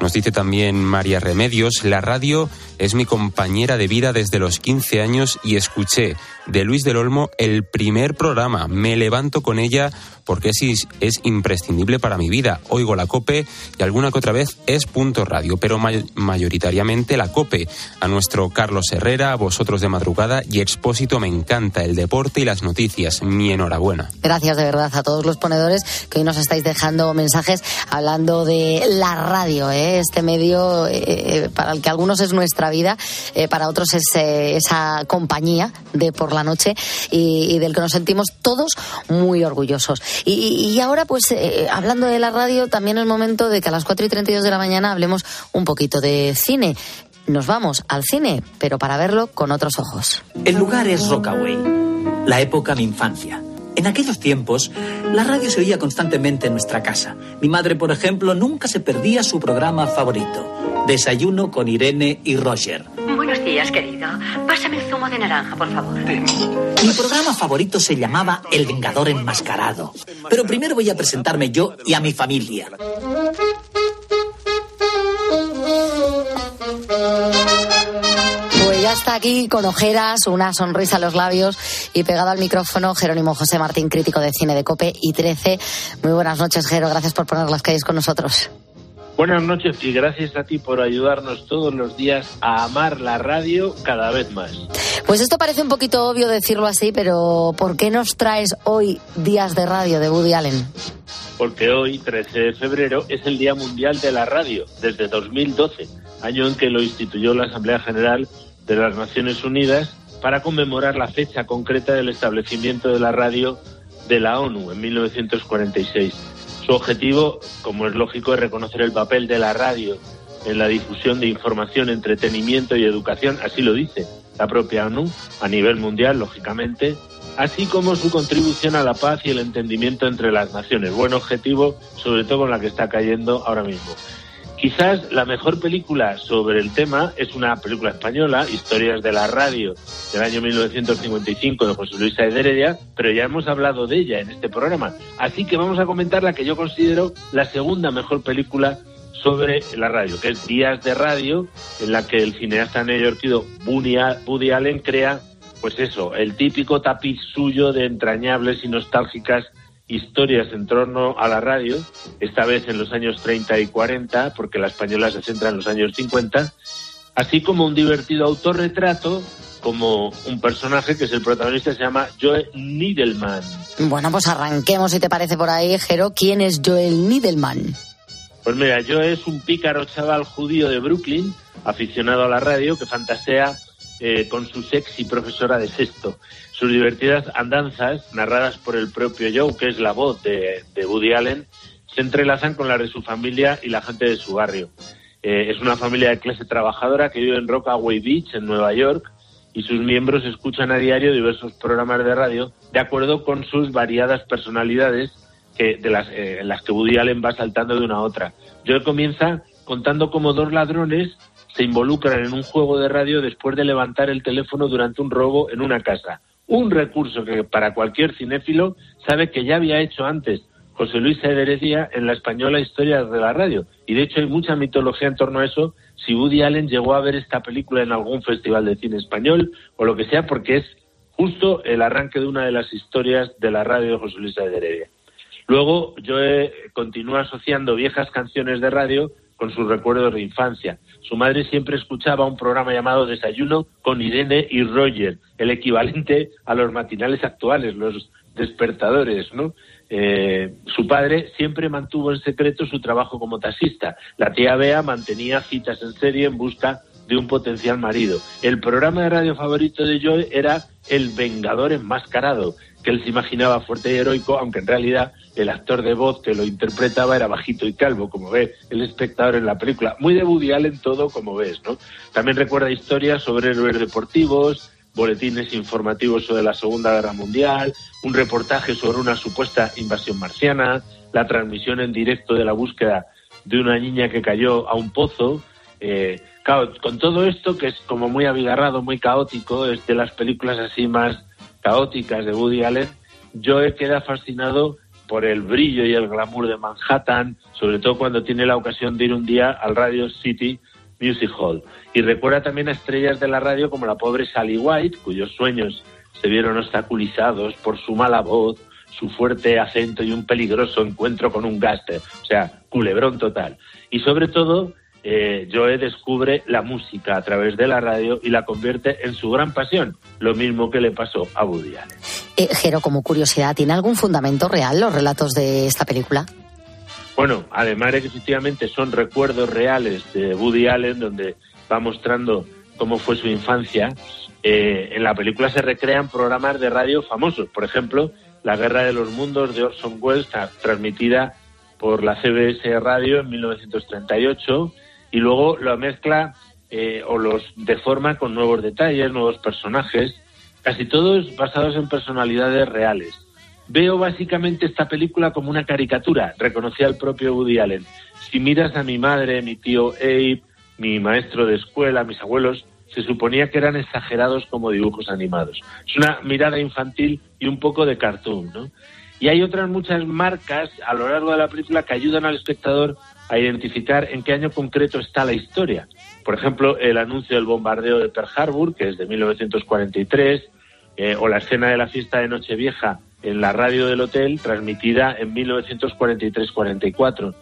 Nos dice también María Remedios, la radio es mi compañera de vida desde los 15 años y escuché de Luis del Olmo el primer programa. Me levanto con ella porque es, es imprescindible para mi vida. Oigo la COPE y alguna que otra vez es punto radio, pero may- mayoritariamente la COPE. A nuestro Carlos Herrera, a vosotros de madrugada y Expósito me encanta el deporte y las noticias. Mi enhorabuena. Gracias de verdad a todos los ponedores que hoy nos estáis dejando mensajes hablando de la radio, ¿eh? este medio eh, para el que algunos es nuestra vida, eh, para otros es eh, esa compañía de por la noche y, y del que nos sentimos todos muy orgullosos. Y, ahora, pues eh, hablando de la radio, también es momento de que a las 4 y 32 de la mañana hablemos un poquito de cine. Nos vamos al cine, pero para verlo con otros ojos. El lugar es Rockaway, la época mi infancia. En aquellos tiempos, la radio se oía constantemente en nuestra casa. Mi madre, por ejemplo, nunca se perdía su programa favorito, Desayuno con Irene y Roger. Días, querido. Pásame el zumo de naranja, por favor. Mi programa favorito se llamaba El Vengador Enmascarado. Pero primero voy a presentarme yo y a mi familia. Pues ya está aquí con ojeras, una sonrisa en los labios y pegado al micrófono Jerónimo José Martín, crítico de cine de Cope y 13. Muy buenas noches, Jero. Gracias por poner las calles con nosotros. Buenas noches y gracias a ti por ayudarnos todos los días a amar la radio cada vez más. Pues esto parece un poquito obvio decirlo así, pero ¿por qué nos traes hoy días de radio de Woody Allen? Porque hoy, 13 de febrero, es el Día Mundial de la Radio, desde 2012, año en que lo instituyó la Asamblea General de las Naciones Unidas para conmemorar la fecha concreta del establecimiento de la radio de la ONU en 1946. Su objetivo, como es lógico, es reconocer el papel de la radio en la difusión de información, entretenimiento y educación, así lo dice la propia ONU, a nivel mundial, lógicamente, así como su contribución a la paz y el entendimiento entre las naciones. Buen objetivo, sobre todo con la que está cayendo ahora mismo. Quizás la mejor película sobre el tema es una película española, Historias de la Radio, del año 1955 de José Luis Heredia, pero ya hemos hablado de ella en este programa. Así que vamos a comentar la que yo considero la segunda mejor película sobre la radio, que es Días de Radio, en la que el cineasta neoyorquino Woody Allen crea, pues eso, el típico tapiz suyo de entrañables y nostálgicas historias en torno a la radio, esta vez en los años 30 y 40, porque la española se centra en los años 50, así como un divertido autorretrato, como un personaje que es el protagonista, se llama Joe Niedelman. Bueno, pues arranquemos, si te parece por ahí, Jero. ¿Quién es Joel Niedelman? Pues mira, Joe es un pícaro chaval judío de Brooklyn, aficionado a la radio, que fantasea eh, con su sexy profesora de sexto. Sus divertidas andanzas, narradas por el propio Joe, que es la voz de, de Woody Allen, se entrelazan con las de su familia y la gente de su barrio. Eh, es una familia de clase trabajadora que vive en Rockaway Beach, en Nueva York, y sus miembros escuchan a diario diversos programas de radio de acuerdo con sus variadas personalidades que, de las, eh, en las que Woody Allen va saltando de una a otra. Joe comienza contando cómo dos ladrones se involucran en un juego de radio después de levantar el teléfono durante un robo en una casa. Un recurso que para cualquier cinéfilo sabe que ya había hecho antes José Luis Heredia en la española Historia de la Radio. Y de hecho hay mucha mitología en torno a eso, si Woody Allen llegó a ver esta película en algún festival de cine español o lo que sea, porque es justo el arranque de una de las historias de la radio de José Luis Heredia. Luego yo continúo asociando viejas canciones de radio con sus recuerdos de infancia. Su madre siempre escuchaba un programa llamado Desayuno con Irene y Roger, el equivalente a los matinales actuales, los despertadores, ¿no? Eh, su padre siempre mantuvo en secreto su trabajo como taxista. La tía Bea mantenía citas en serie en busca de un potencial marido. El programa de radio favorito de Joe era El Vengador Enmascarado, que él se imaginaba fuerte y heroico, aunque en realidad el actor de voz que lo interpretaba era bajito y calvo, como ve el espectador en la película. Muy de Woody Allen todo, como ves, ¿no? También recuerda historias sobre héroes deportivos, boletines informativos sobre la Segunda Guerra Mundial, un reportaje sobre una supuesta invasión marciana, la transmisión en directo de la búsqueda de una niña que cayó a un pozo. Eh, con todo esto, que es como muy abigarrado, muy caótico, es de las películas así más caóticas de Woody Allen, yo he quedado fascinado por el brillo y el glamour de Manhattan, sobre todo cuando tiene la ocasión de ir un día al Radio City Music Hall. Y recuerda también a estrellas de la radio como la pobre Sally White, cuyos sueños se vieron obstaculizados por su mala voz, su fuerte acento y un peligroso encuentro con un gáster. O sea, culebrón total. Y sobre todo, eh, Joe descubre la música a través de la radio y la convierte en su gran pasión, lo mismo que le pasó a Woody Allen. Eh, Jero, como curiosidad, ¿tiene algún fundamento real los relatos de esta película? Bueno, además de que efectivamente son recuerdos reales de Woody Allen, donde va mostrando cómo fue su infancia, eh, en la película se recrean programas de radio famosos. Por ejemplo, La Guerra de los Mundos de Orson Welles, tra- transmitida por la CBS Radio en 1938, y luego lo mezcla eh, o los deforma con nuevos detalles, nuevos personajes, casi todos basados en personalidades reales. Veo básicamente esta película como una caricatura, reconocía el propio Woody Allen. Si miras a mi madre, mi tío Abe, mi maestro de escuela, mis abuelos, se suponía que eran exagerados como dibujos animados. Es una mirada infantil y un poco de cartoon, ¿no? Y hay otras muchas marcas a lo largo de la película que ayudan al espectador a identificar en qué año concreto está la historia. Por ejemplo, el anuncio del bombardeo de Pearl Harbor, que es de 1943, eh, o la escena de la fiesta de Nochevieja en la radio del hotel, transmitida en 1943-44.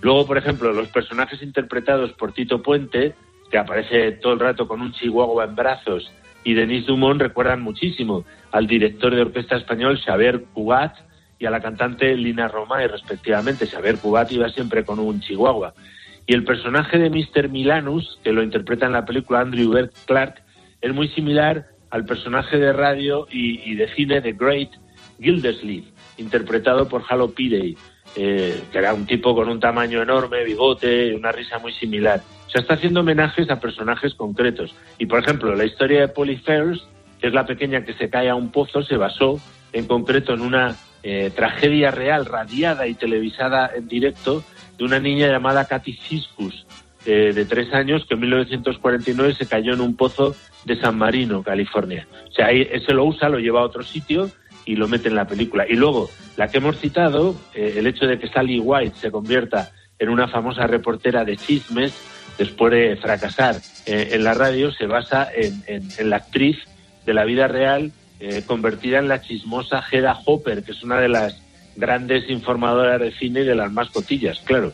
Luego, por ejemplo, los personajes interpretados por Tito Puente, que aparece todo el rato con un chihuahua en brazos, y Denis Dumont recuerdan muchísimo al director de orquesta español Xavier Cugat y a la cantante Lina Romay, respectivamente. Xavier Cugat iba siempre con un chihuahua. Y el personaje de Mr. Milanus, que lo interpreta en la película Andrew Bert Clark, es muy similar al personaje de radio y, de cine de Great Gildersleeve, interpretado por Halo Pidey, eh, que era un tipo con un tamaño enorme, bigote, una risa muy similar. O sea, está haciendo homenajes a personajes concretos. Y, por ejemplo, la historia de Polly Fairs, que es la pequeña que se cae a un pozo, se basó en concreto en una eh, tragedia real, radiada y televisada en directo, de una niña llamada Katy Ciscus, eh, de tres años, que en 1949 se cayó en un pozo de San Marino, California. O sea, ahí ese lo usa, lo lleva a otro sitio y lo mete en la película. Y luego, la que hemos citado, eh, el hecho de que Sally White se convierta en una famosa reportera de chismes después de fracasar eh, en la radio, se basa en, la actriz de la vida real eh, convertida en la chismosa Hedda Hopper, que es una de las grandes informadoras de cine y de las más cotillas, claro.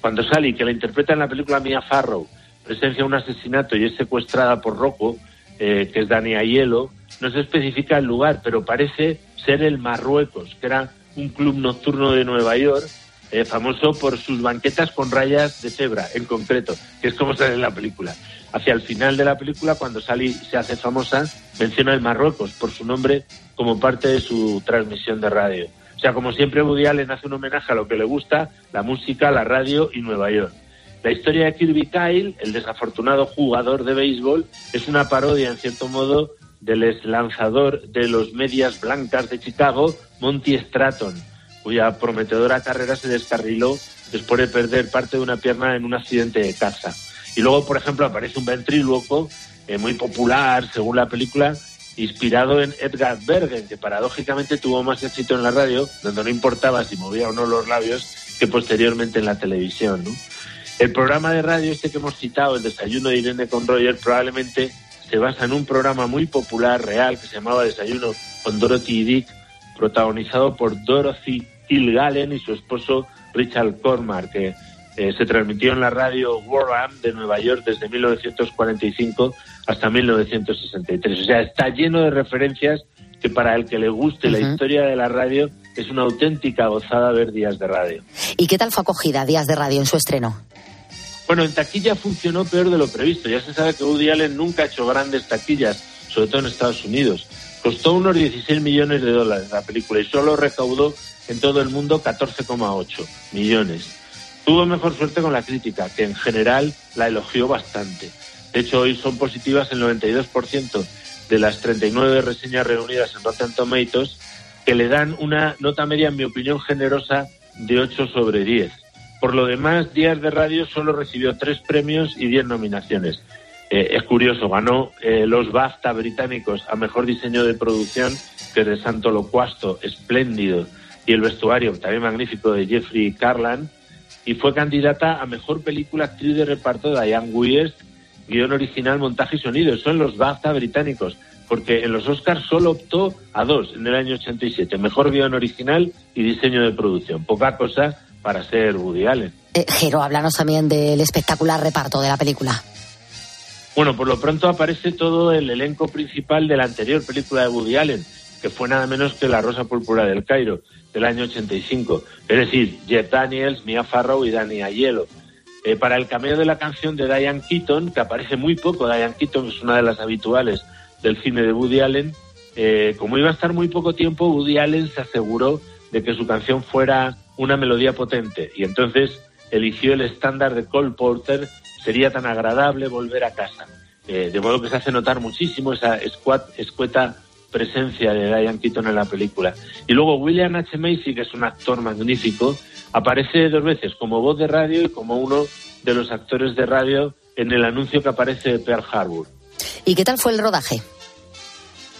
Cuando Sally, que la interpreta en la película Mia Farrow, presencia un asesinato y es secuestrada por Rocco, eh, que es Dani Aiello, no se especifica el lugar, pero parece ser el Marruecos, que era un club nocturno de Nueva York eh, famoso por sus banquetas con rayas de cebra, en concreto, que es como sale en la película. Hacia el final de la película, cuando Sally se hace famosa, menciona el Marruecos por su nombre como parte de su transmisión de radio. O sea, como siempre, Woody Allen hace un homenaje a lo que le gusta, la música, la radio y Nueva York. La historia de Kirby Kyle, el desafortunado jugador de béisbol, es una parodia, en cierto modo, del ex lanzador de los medias blancas de Chicago, Monty Stratton, cuya prometedora carrera se descarriló después de perder parte de una pierna en un accidente de caza. Y luego, por ejemplo, aparece un ventríloco eh, muy popular, según la película, inspirado en Edgar Bergen, que paradójicamente tuvo más éxito en la radio, donde no importaba si movía o no los labios, que posteriormente en la televisión. ¿no? El programa de radio este que hemos citado, el desayuno de Irene con Roger, probablemente se basa en un programa muy popular, real, que se llamaba Desayuno con Dorothy y Dick, protagonizado por Dorothy Kilgallen y su esposo Richard Cormack, que eh, se transmitió en la radio Warham de Nueva York desde 1945 hasta 1963. O sea, está lleno de referencias que para el que le guste la historia de la radio es una auténtica gozada ver días de radio. ¿Y qué tal fue acogida Días de Radio en su estreno? Bueno, en taquilla funcionó peor de lo previsto. Ya se sabe que Woody Allen nunca ha hecho grandes taquillas, sobre todo en Estados Unidos. Costó unos 16 millones de dólares la película y solo recaudó en todo el mundo 14,8 millones. Tuvo mejor suerte con la crítica, que en general la elogió bastante. De hecho, hoy son positivas el 92% de las 39 reseñas reunidas en Rotten Tomatoes, que le dan una nota media, en mi opinión, generosa de 8 sobre 10. Por lo demás, Días de Radio solo recibió tres premios y 10 nominaciones. Eh, es curioso, ganó eh, los BAFTA británicos a Mejor Diseño de Producción, que es de Santo Locuasto, espléndido, y el vestuario también magnífico de Jeffrey Carlan, y fue candidata a Mejor Película Actriz de Reparto de Diane West, guion original, montaje y sonido. Son los BAFTA británicos, porque en los Oscars solo optó a dos en el año 87, Mejor Guión Original y Diseño de Producción. Poca cosa para ser Woody Allen. Eh, Jero, háblanos también del espectacular reparto de la película. Bueno, por lo pronto aparece todo el elenco principal de la anterior película de Woody Allen, que fue nada menos que La Rosa Púrpura del Cairo, del año 85. Es decir, Jeff Daniels, Mia Farrow y Danny Aiello. Eh, para el cameo de la canción de Diane Keaton, que aparece muy poco, Diane Keaton es una de las habituales del cine de Woody Allen, eh, como iba a estar muy poco tiempo, Woody Allen se aseguró de que su canción fuera una melodía potente y entonces eligió el estándar de Cole Porter, sería tan agradable volver a casa. Eh, de modo que se hace notar muchísimo esa escueta presencia de Diane Keaton en la película. Y luego William H. Macy, que es un actor magnífico, aparece dos veces como voz de radio y como uno de los actores de radio en el anuncio que aparece de Pearl Harbor. ¿Y qué tal fue el rodaje?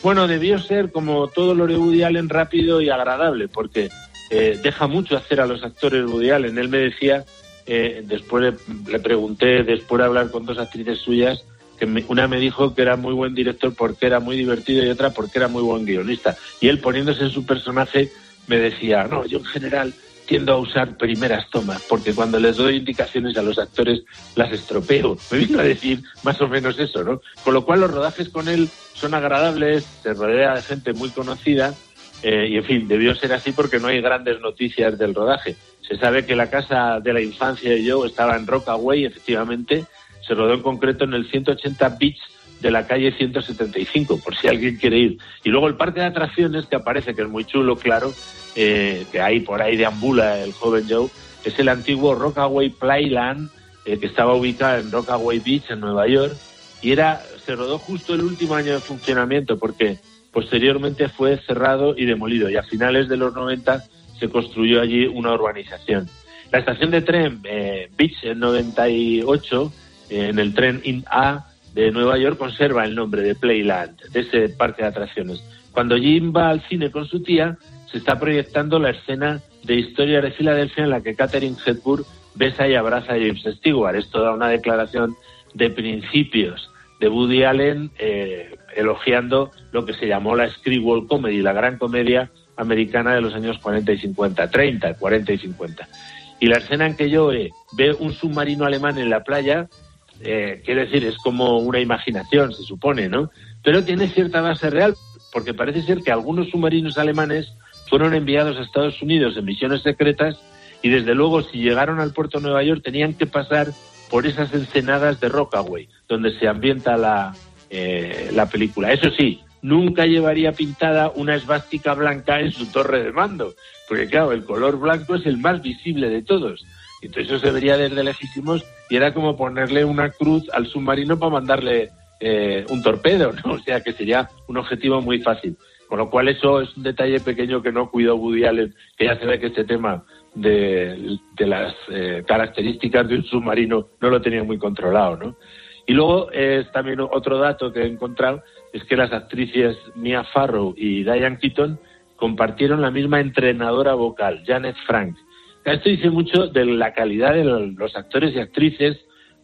Bueno, debió ser, como todo lo de Woody Allen, rápido y agradable, porque eh, deja mucho hacer a los actores Woody Allen. Él me decía, eh, después le, le pregunté, después de hablar con dos actrices suyas, que una me dijo que era muy buen director porque era muy divertido y otra porque era muy buen guionista. Y él poniéndose en su personaje me decía, no, yo en general tiendo a usar primeras tomas, porque cuando les doy indicaciones a los actores las estropeo. Me vino a decir más o menos eso, ¿no? Con lo cual los rodajes con él son agradables, se rodea de gente muy conocida, eh, y en fin, debió ser así porque no hay grandes noticias del rodaje. Se sabe que la casa de la infancia de Joe estaba en Rockaway, efectivamente, se rodó en concreto en el 180 Beach de la calle 175, por si alguien quiere ir. Y luego el parque de atracciones, que aparece, que es muy chulo, claro, eh, que ahí por ahí deambula el joven Joe, es el antiguo Rockaway Playland, eh, que estaba ubicado en Rockaway Beach, en Nueva York, y era se rodó justo el último año de funcionamiento, porque posteriormente fue cerrado y demolido, y a finales de los 90 se construyó allí una urbanización. La estación de tren eh, Beach en 98, eh, en el tren In A de Nueva York, conserva el nombre de Playland, de ese parque de atracciones. Cuando Jim va al cine con su tía, se está proyectando la escena de Historia de Filadelfia en la que Catherine Hepburn besa y abraza a James Stewart. Esto da una declaración de principios de Woody Allen eh, elogiando lo que se llamó la Screwball Comedy, la gran comedia americana de los años 40 y 50, 30, 40 y 50. Y la escena en que Joe ve un submarino alemán en la playa, eh, quiere decir, es como una imaginación, se supone, ¿no? Pero tiene cierta base real, porque parece ser que algunos submarinos alemanes fueron enviados a Estados Unidos en misiones secretas Y desde luego, si llegaron al puerto de Nueva York, tenían que pasar por esas ensenadas de Rockaway, donde se ambienta la, eh, la película. Eso sí, nunca llevaría pintada una esvástica blanca en su torre de mando, porque claro, el color blanco es el más visible de todos. Entonces eso se vería desde lejísimos y era como ponerle una cruz al submarino para mandarle eh, un torpedo, ¿no? O sea que sería un objetivo muy fácil. Con lo cual eso es un detalle pequeño que no cuidó Woody Allen, que ya se ve que este tema de, las eh, características de un submarino no lo tenía muy controlado, ¿no? Y luego es también otro dato que he encontrado es que las actrices Mia Farrow y Diane Keaton compartieron la misma entrenadora vocal, Janet Frank. Esto dice mucho de la calidad de los actores y actrices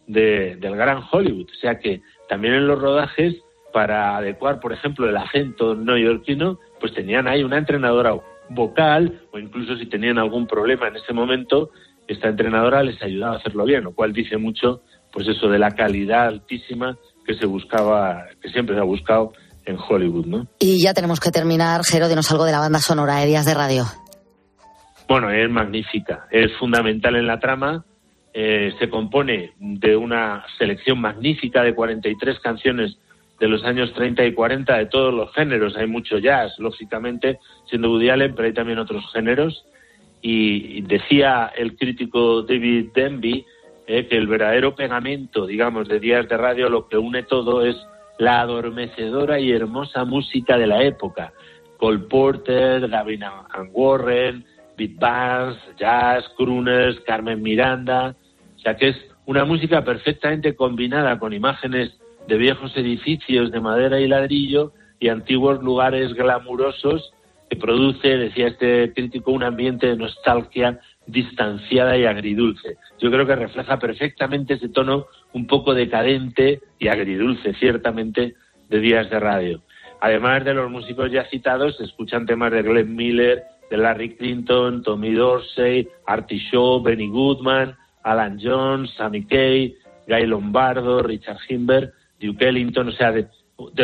de- del gran Hollywood. O sea que también en los rodajes, para adecuar, por ejemplo, el acento neoyorquino, pues tenían ahí una entrenadora vocal o incluso si tenían algún problema en ese momento, esta entrenadora les ayudaba a hacerlo bien, lo cual dice mucho, pues eso de la calidad altísima que se buscaba, que siempre se ha buscado en Hollywood, ¿no? Y ya tenemos que terminar, Jero, dinos algo de la banda sonora Días de Radio. Bueno, es magnífica, es fundamental en la trama, eh, se compone de una selección magnífica de 43 canciones de los años 30 y 40 de todos los géneros, hay mucho jazz, lógicamente, siendo Woody Allen, pero hay también otros géneros, y decía el crítico David Denby eh, que el verdadero pegamento, digamos, de Días de Radio, lo que une todo es la adormecedora y hermosa música de la época. Cole Porter, David and Warren, Big Bands, jazz, crooners, Carmen Miranda. O sea que es una música perfectamente combinada con imágenes de viejos edificios de madera y ladrillo y antiguos lugares glamurosos que produce, decía este crítico, un ambiente de nostalgia distanciada y agridulce. Yo creo que refleja perfectamente ese tono un poco decadente y agridulce, ciertamente, de días de radio. Además de los músicos ya citados, se escuchan temas de Glenn Miller, de Larry Clinton, Tommy Dorsey, Artie Shaw, Benny Goodman, Alan Jones, Sammy Kay, Guy Lombardo, Richard Himber, Duke Ellington, o sea, de,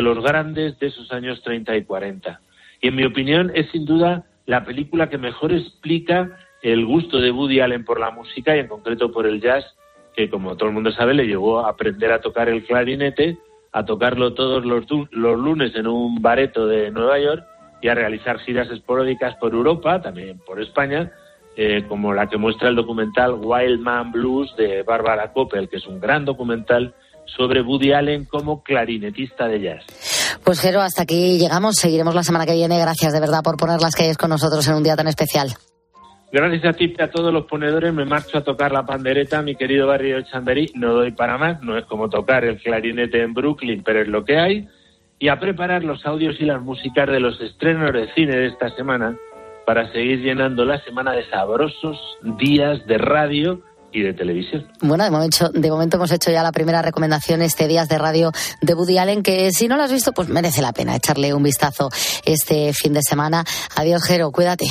los grandes de esos años 30 y 40. Y en mi opinión es sin duda la película que mejor explica el gusto de Woody Allen por la música y en concreto por el jazz, que como todo el mundo sabe le llevó a aprender a tocar el clarinete, a tocarlo todos los, los lunes en un bareto de Nueva York y a realizar giras esporádicas por Europa, también por España, eh, como la que muestra el documental Wild Man Blues de Barbara Koppel, que es un gran documental sobre Woody Allen como clarinetista de jazz. Pues Jero, hasta aquí llegamos. Seguiremos la semana que viene. Gracias de verdad por poner las calles con nosotros en un día tan especial. Gracias a ti y a todos los ponedores me marcho a tocar la pandereta, mi querido barrio de Chamberí. No doy para más, no es como tocar el clarinete en Brooklyn, pero es lo que hay. Y a preparar los audios y las músicas de los estrenos de cine de esta semana para seguir llenando la semana de sabrosos días de radio y de televisión. Bueno, de momento, de momento hemos hecho ya la primera recomendación este Días de Radio de Woody Allen, que si no lo has visto, pues merece la pena echarle un vistazo este fin de semana. Adiós, Jero, cuídate.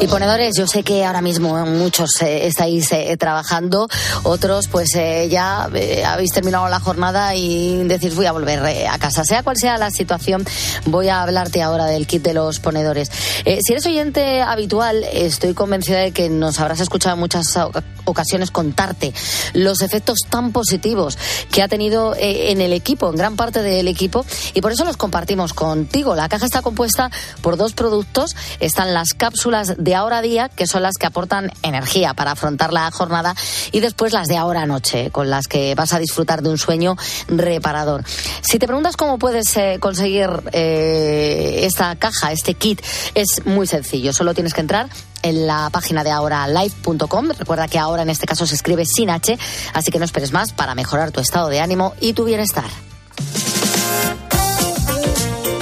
Y ponedores, yo sé que ahora mismo muchos eh, estáis eh, trabajando, otros pues eh, ya habéis terminado la jornada y decís voy a volver a casa. Sea cual sea la situación, voy a hablarte ahora del kit de los ponedores. Si eres oyente habitual, estoy convencida de que nos habrás escuchado en muchas oca- ocasiones contarte los efectos tan positivos que ha tenido en el equipo, en gran parte del equipo, y por eso los compartimos contigo. La caja está compuesta por dos productos. Están las cápsulas de ahora día, que son las que aportan energía para afrontar la jornada, y después las de ahora noche, con las que vas a disfrutar de un sueño reparador. Si te preguntas cómo puedes eh, conseguir eh, esta caja, este kit, es muy sencillo. Solo tienes que entrar en la página de ahoralife.com. Recuerda que ahora en este caso se escribe sin H, así que no esperes más para mejorar tu estado de ánimo y tu bienestar.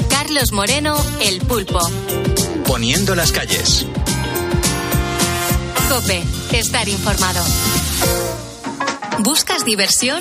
Carlos Moreno, El Pulpo. Poniendo las calles. Cope, estar informado. ¿Buscas diversión?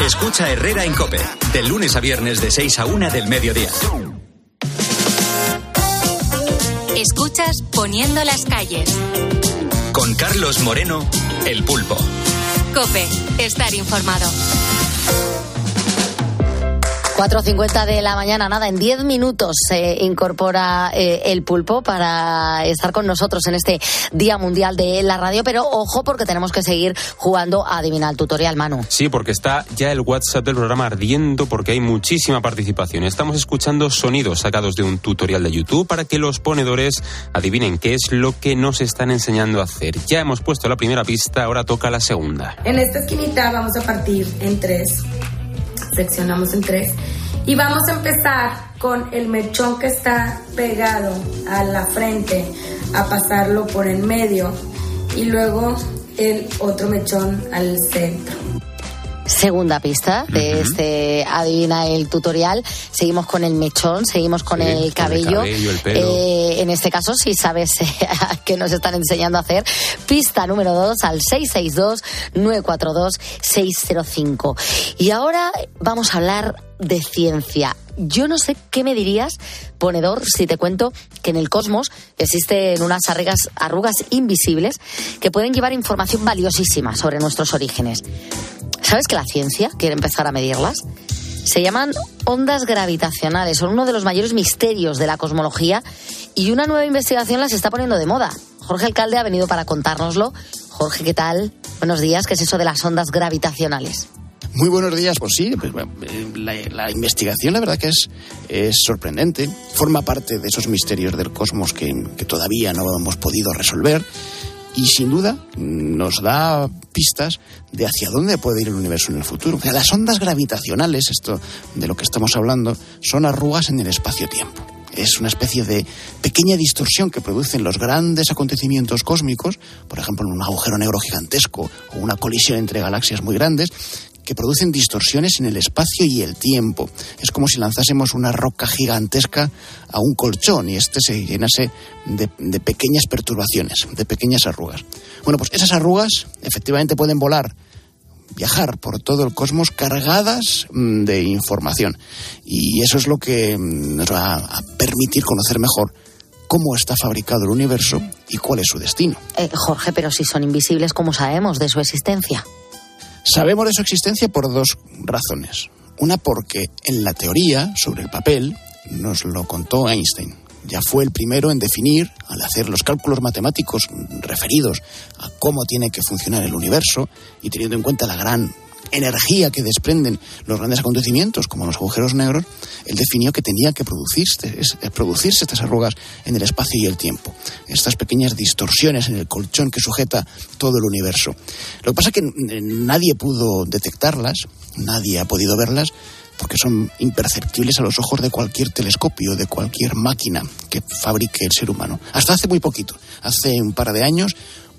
Escucha Herrera en Cope, de lunes a viernes de 6 a 1 del mediodía. Escuchas Poniendo las calles. Con Carlos Moreno, El Pulpo. Cope, estar informado. 4.50 de la mañana, nada, en 10 minutos se incorpora eh, el pulpo para estar con nosotros en este Día Mundial de la Radio, pero ojo porque tenemos que seguir jugando a adivinar el tutorial, Manu. Sí, porque está ya el WhatsApp del programa ardiendo porque hay muchísima participación. Estamos escuchando sonidos sacados de un tutorial de YouTube para que los ponedores adivinen qué es lo que nos están enseñando a hacer. Ya hemos puesto la primera pista, ahora toca la segunda. En esta esquinita vamos a partir en tres. Seccionamos en tres. Y vamos a empezar con el mechón que está pegado a la frente, a pasarlo por en medio. Y luego el otro mechón al centro. Segunda pista de este Adivina el tutorial. Seguimos con el mechón, seguimos con Sí, el con el cabello. cabello, el pelo. Eh, en este caso, si sabes qué nos están enseñando a hacer, pista número 2 al 662-942-605. Y ahora vamos a hablar de ciencia. Yo no sé qué me dirías, ponedor, si te cuento que en el cosmos existen unas arrugas, arrugas invisibles que pueden llevar información valiosísima sobre nuestros orígenes. ¿Sabes que la ciencia quiere empezar a medirlas? Se llaman ondas gravitacionales, son uno de los mayores misterios de la cosmología y una nueva investigación las está poniendo de moda. Jorge Alcalde ha venido para contárnoslo. Jorge, ¿qué tal? Buenos días, ¿qué es eso de las ondas gravitacionales? Muy buenos días, pues sí, pues, eh, la, investigación la verdad que es, sorprendente, forma parte de esos misterios del cosmos que todavía no hemos podido resolver y sin duda nos da pistas de hacia dónde puede ir el universo en el futuro. O sea, las ondas gravitacionales, esto de lo que estamos hablando, son arrugas en el espacio-tiempo. Es una especie de pequeña distorsión que producen los grandes acontecimientos cósmicos, por ejemplo, un agujero negro gigantesco o una colisión entre galaxias muy grandes, que producen distorsiones en el espacio y el tiempo. Es como si lanzásemos una roca gigantesca a un colchón y este se llenase de, de pequeñas perturbaciones, de pequeñas arrugas. Bueno, pues esas arrugas efectivamente pueden volar, viajar por todo el cosmos cargadas mm, de información. Y eso es lo que mm, nos va a permitir conocer mejor cómo está fabricado el universo y cuál es su destino. Eh, Jorge, pero si son invisibles, ¿cómo sabemos de su existencia? Sabemos de su existencia por dos razones. Una porque en la teoría, sobre el papel, nos lo contó Einstein. Ya fue el primero en definir, al hacer los cálculos matemáticos referidos a cómo tiene que funcionar el universo y teniendo en cuenta la gran energía que desprenden los grandes acontecimientos, como los agujeros negros, él definió que tenía que producirse, es- producirse estas arrugas en el espacio y el tiempo, estas pequeñas distorsiones en el colchón que sujeta todo el universo. Lo que pasa es que nadie pudo detectarlas, nadie ha podido verlas, porque son imperceptibles a los ojos de cualquier telescopio, de cualquier máquina que fabrique el ser humano. Hasta hace muy poquito, hace un par de años,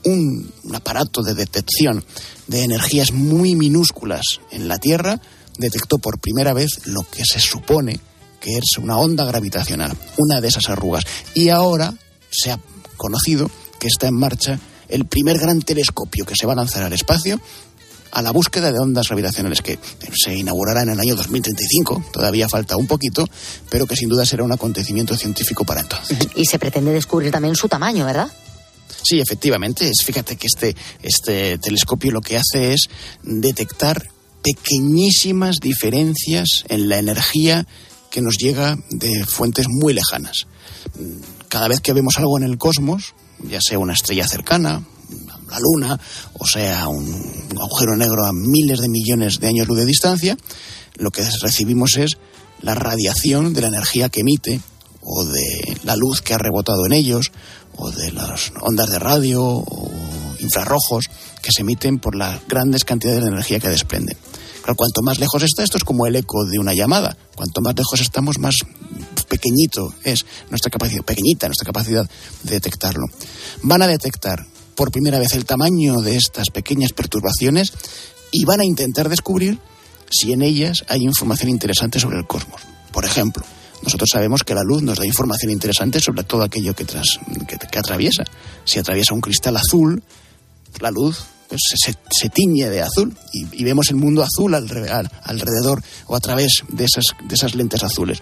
un, aparato de detección de energías muy minúsculas en la Tierra detectó por primera vez lo que se supone que es una onda gravitacional, una de esas arrugas. Y ahora se ha conocido que está en marcha el primer gran telescopio que se va a lanzar al espacio a la búsqueda de ondas gravitacionales que se inaugurará en el año 2035, todavía falta un poquito, pero que sin duda será un acontecimiento científico para entonces. Y se pretende descubrir también su tamaño, ¿verdad? Sí, efectivamente, fíjate que este, este telescopio lo que hace es detectar pequeñísimas diferencias en la energía que nos llega de fuentes muy lejanas. Cada vez que vemos algo en el cosmos, ya sea una estrella cercana, la luna, o sea un agujero negro a miles de millones de años luz de distancia, lo que recibimos es la radiación de la energía que emite o de la luz que ha rebotado en ellos o de las ondas de radio o infrarrojos que se emiten por las grandes cantidades de energía que desprenden. Pero cuanto más lejos está, esto es como el eco de una llamada. Cuanto más lejos estamos, más pequeñito es nuestra capacidad, pequeñita nuestra capacidad de detectarlo. Van a detectar por primera vez el tamaño de estas pequeñas perturbaciones y van a intentar descubrir si en ellas hay información interesante sobre el cosmos. Por ejemplo, nosotros sabemos que la luz nos da información interesante sobre todo aquello que, tras, que, atraviesa. Si atraviesa un cristal azul, la luz pues, se, se, tiñe de azul y, vemos el mundo azul al, al, alrededor o a través de esas, de esas lentes azules.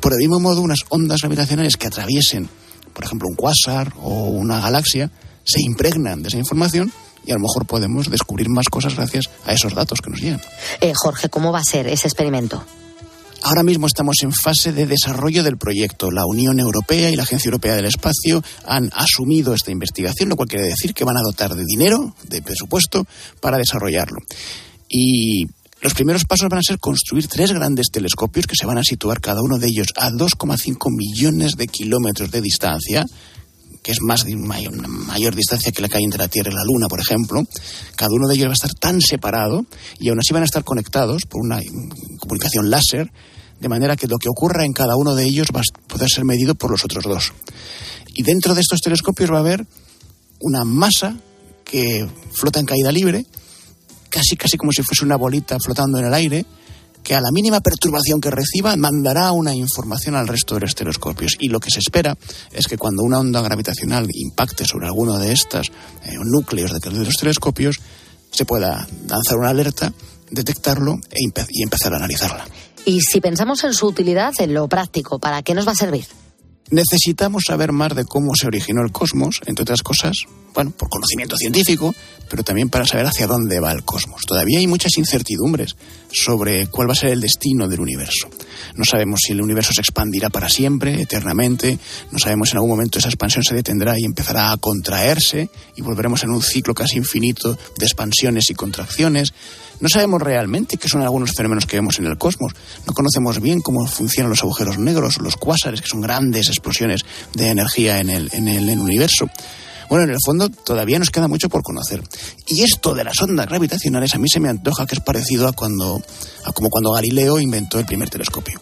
Por el mismo modo, unas ondas gravitacionales que atraviesen, por ejemplo, un cuásar o una galaxia, se impregnan de esa información y a lo mejor podemos descubrir más cosas gracias a esos datos que nos llegan. Eh, Jorge, ¿cómo va a ser ese experimento? Ahora mismo estamos en fase de desarrollo del proyecto. La Unión Europea y la Agencia Europea del Espacio han asumido esta investigación, lo cual quiere decir que van a dotar de dinero, de presupuesto, para desarrollarlo. Y los primeros pasos van a ser construir tres grandes telescopios que se van a situar cada uno de ellos a 2,5 millones de kilómetros de distancia, que es más mayor, una mayor distancia que la que hay entre la Tierra y la Luna, por ejemplo. Cada uno de ellos va a estar tan separado y aún así van a estar conectados por una comunicación láser, de manera que lo que ocurra en cada uno de ellos va a poder ser medido por los otros dos. Y dentro de estos telescopios va a haber una masa que flota en caída libre, casi casi como si fuese una bolita flotando en el aire, que a la mínima perturbación que reciba mandará una información al resto de los telescopios. Y lo que se espera es que cuando una onda gravitacional impacte sobre alguno de estos eh, núcleos de los telescopios, se pueda lanzar una alerta, detectarlo e y empezar a analizarla. Y si pensamos en su utilidad, en lo práctico, ¿para qué nos va a servir? Necesitamos saber más de cómo se originó el cosmos, entre otras cosas, bueno, por conocimiento científico, pero también para saber hacia dónde va el cosmos. Todavía hay muchas incertidumbres sobre cuál va a ser el destino del universo. No sabemos si el universo se expandirá para siempre, eternamente, no sabemos si en algún momento esa expansión se detendrá y empezará a contraerse y volveremos en un ciclo casi infinito de expansiones y contracciones. No sabemos realmente qué son algunos fenómenos que vemos en el cosmos. No conocemos bien cómo funcionan los agujeros negros, los cuásares, que son grandes explosiones de energía en el, en el, universo. Bueno, en el fondo todavía nos queda mucho por conocer. Y esto de las ondas gravitacionales a mí se me antoja que es parecido a cuando a como cuando Galileo inventó el primer telescopio.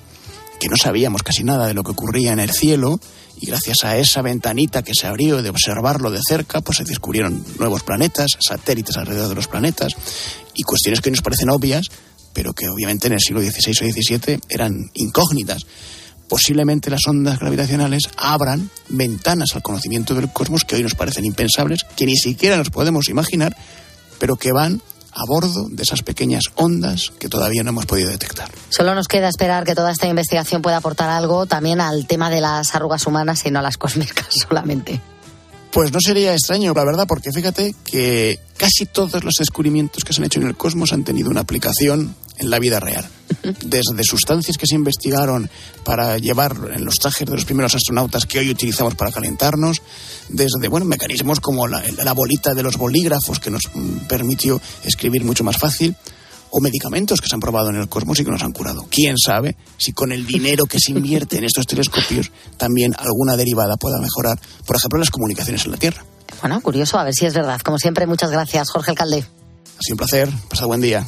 Que no sabíamos casi nada de lo que ocurría en el cielo y gracias a esa ventanita que se abrió de observarlo de cerca, pues se descubrieron nuevos planetas, satélites alrededor de los planetas y cuestiones que nos parecen obvias, pero que obviamente en el siglo XVI o XVII eran incógnitas. Posiblemente las ondas gravitacionales abran ventanas al conocimiento del cosmos que hoy nos parecen impensables, que ni siquiera nos podemos imaginar, pero que van a bordo de esas pequeñas ondas que todavía no hemos podido detectar. Solo nos queda esperar que toda esta investigación pueda aportar algo también al tema de las arrugas humanas y no a las cósmicas solamente. Pues no sería extraño, la verdad, porque fíjate que casi todos los descubrimientos que se han hecho en el cosmos han tenido una aplicación en la vida real. Desde sustancias que se investigaron para llevar en los trajes de los primeros astronautas que hoy utilizamos para calentarnos, desde bueno, mecanismos como la, la bolita de los bolígrafos que nos permitió escribir mucho más fácil, o medicamentos que se han probado en el cosmos y que nos han curado. ¿Quién sabe si con el dinero que se invierte en estos telescopios también alguna derivada pueda mejorar, por ejemplo, las comunicaciones en la Tierra? Bueno, curioso, a ver si es verdad. Como siempre, muchas gracias, Jorge Alcalde. Ha sido un placer, pasad buen día.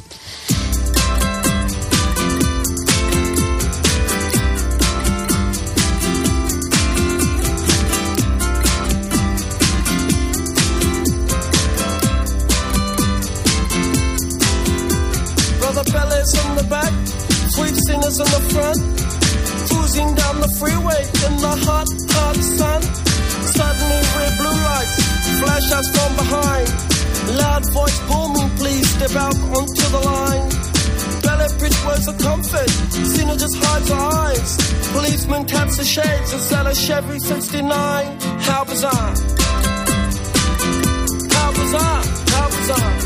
Step out onto the line. Ballet bridge words of comfort, Cena just hides her eyes. Policeman taps the shades, is that a Chevy 69? How bizarre. How bizarre, how bizarre.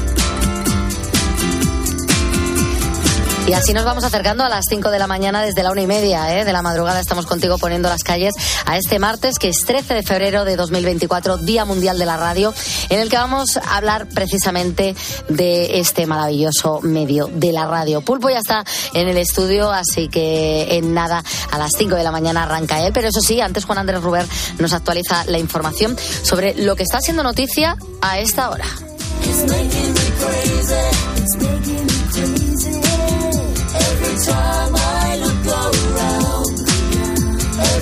Y así nos vamos acercando a las 5 de la mañana desde la una y media ¿eh? de la madrugada. Estamos contigo poniendo las calles a este martes, que es 13 de febrero de 2024, Día Mundial de la Radio, en el que vamos a hablar precisamente de este maravilloso medio de la radio. Pulpo ya está en el estudio, así que en nada, a las 5 de la mañana arranca él. Pero eso sí, antes Juan Andrés Ruber nos actualiza la información sobre lo que está siendo noticia a esta hora.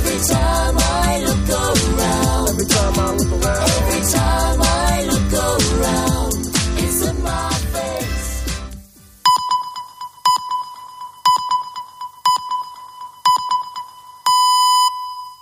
every time.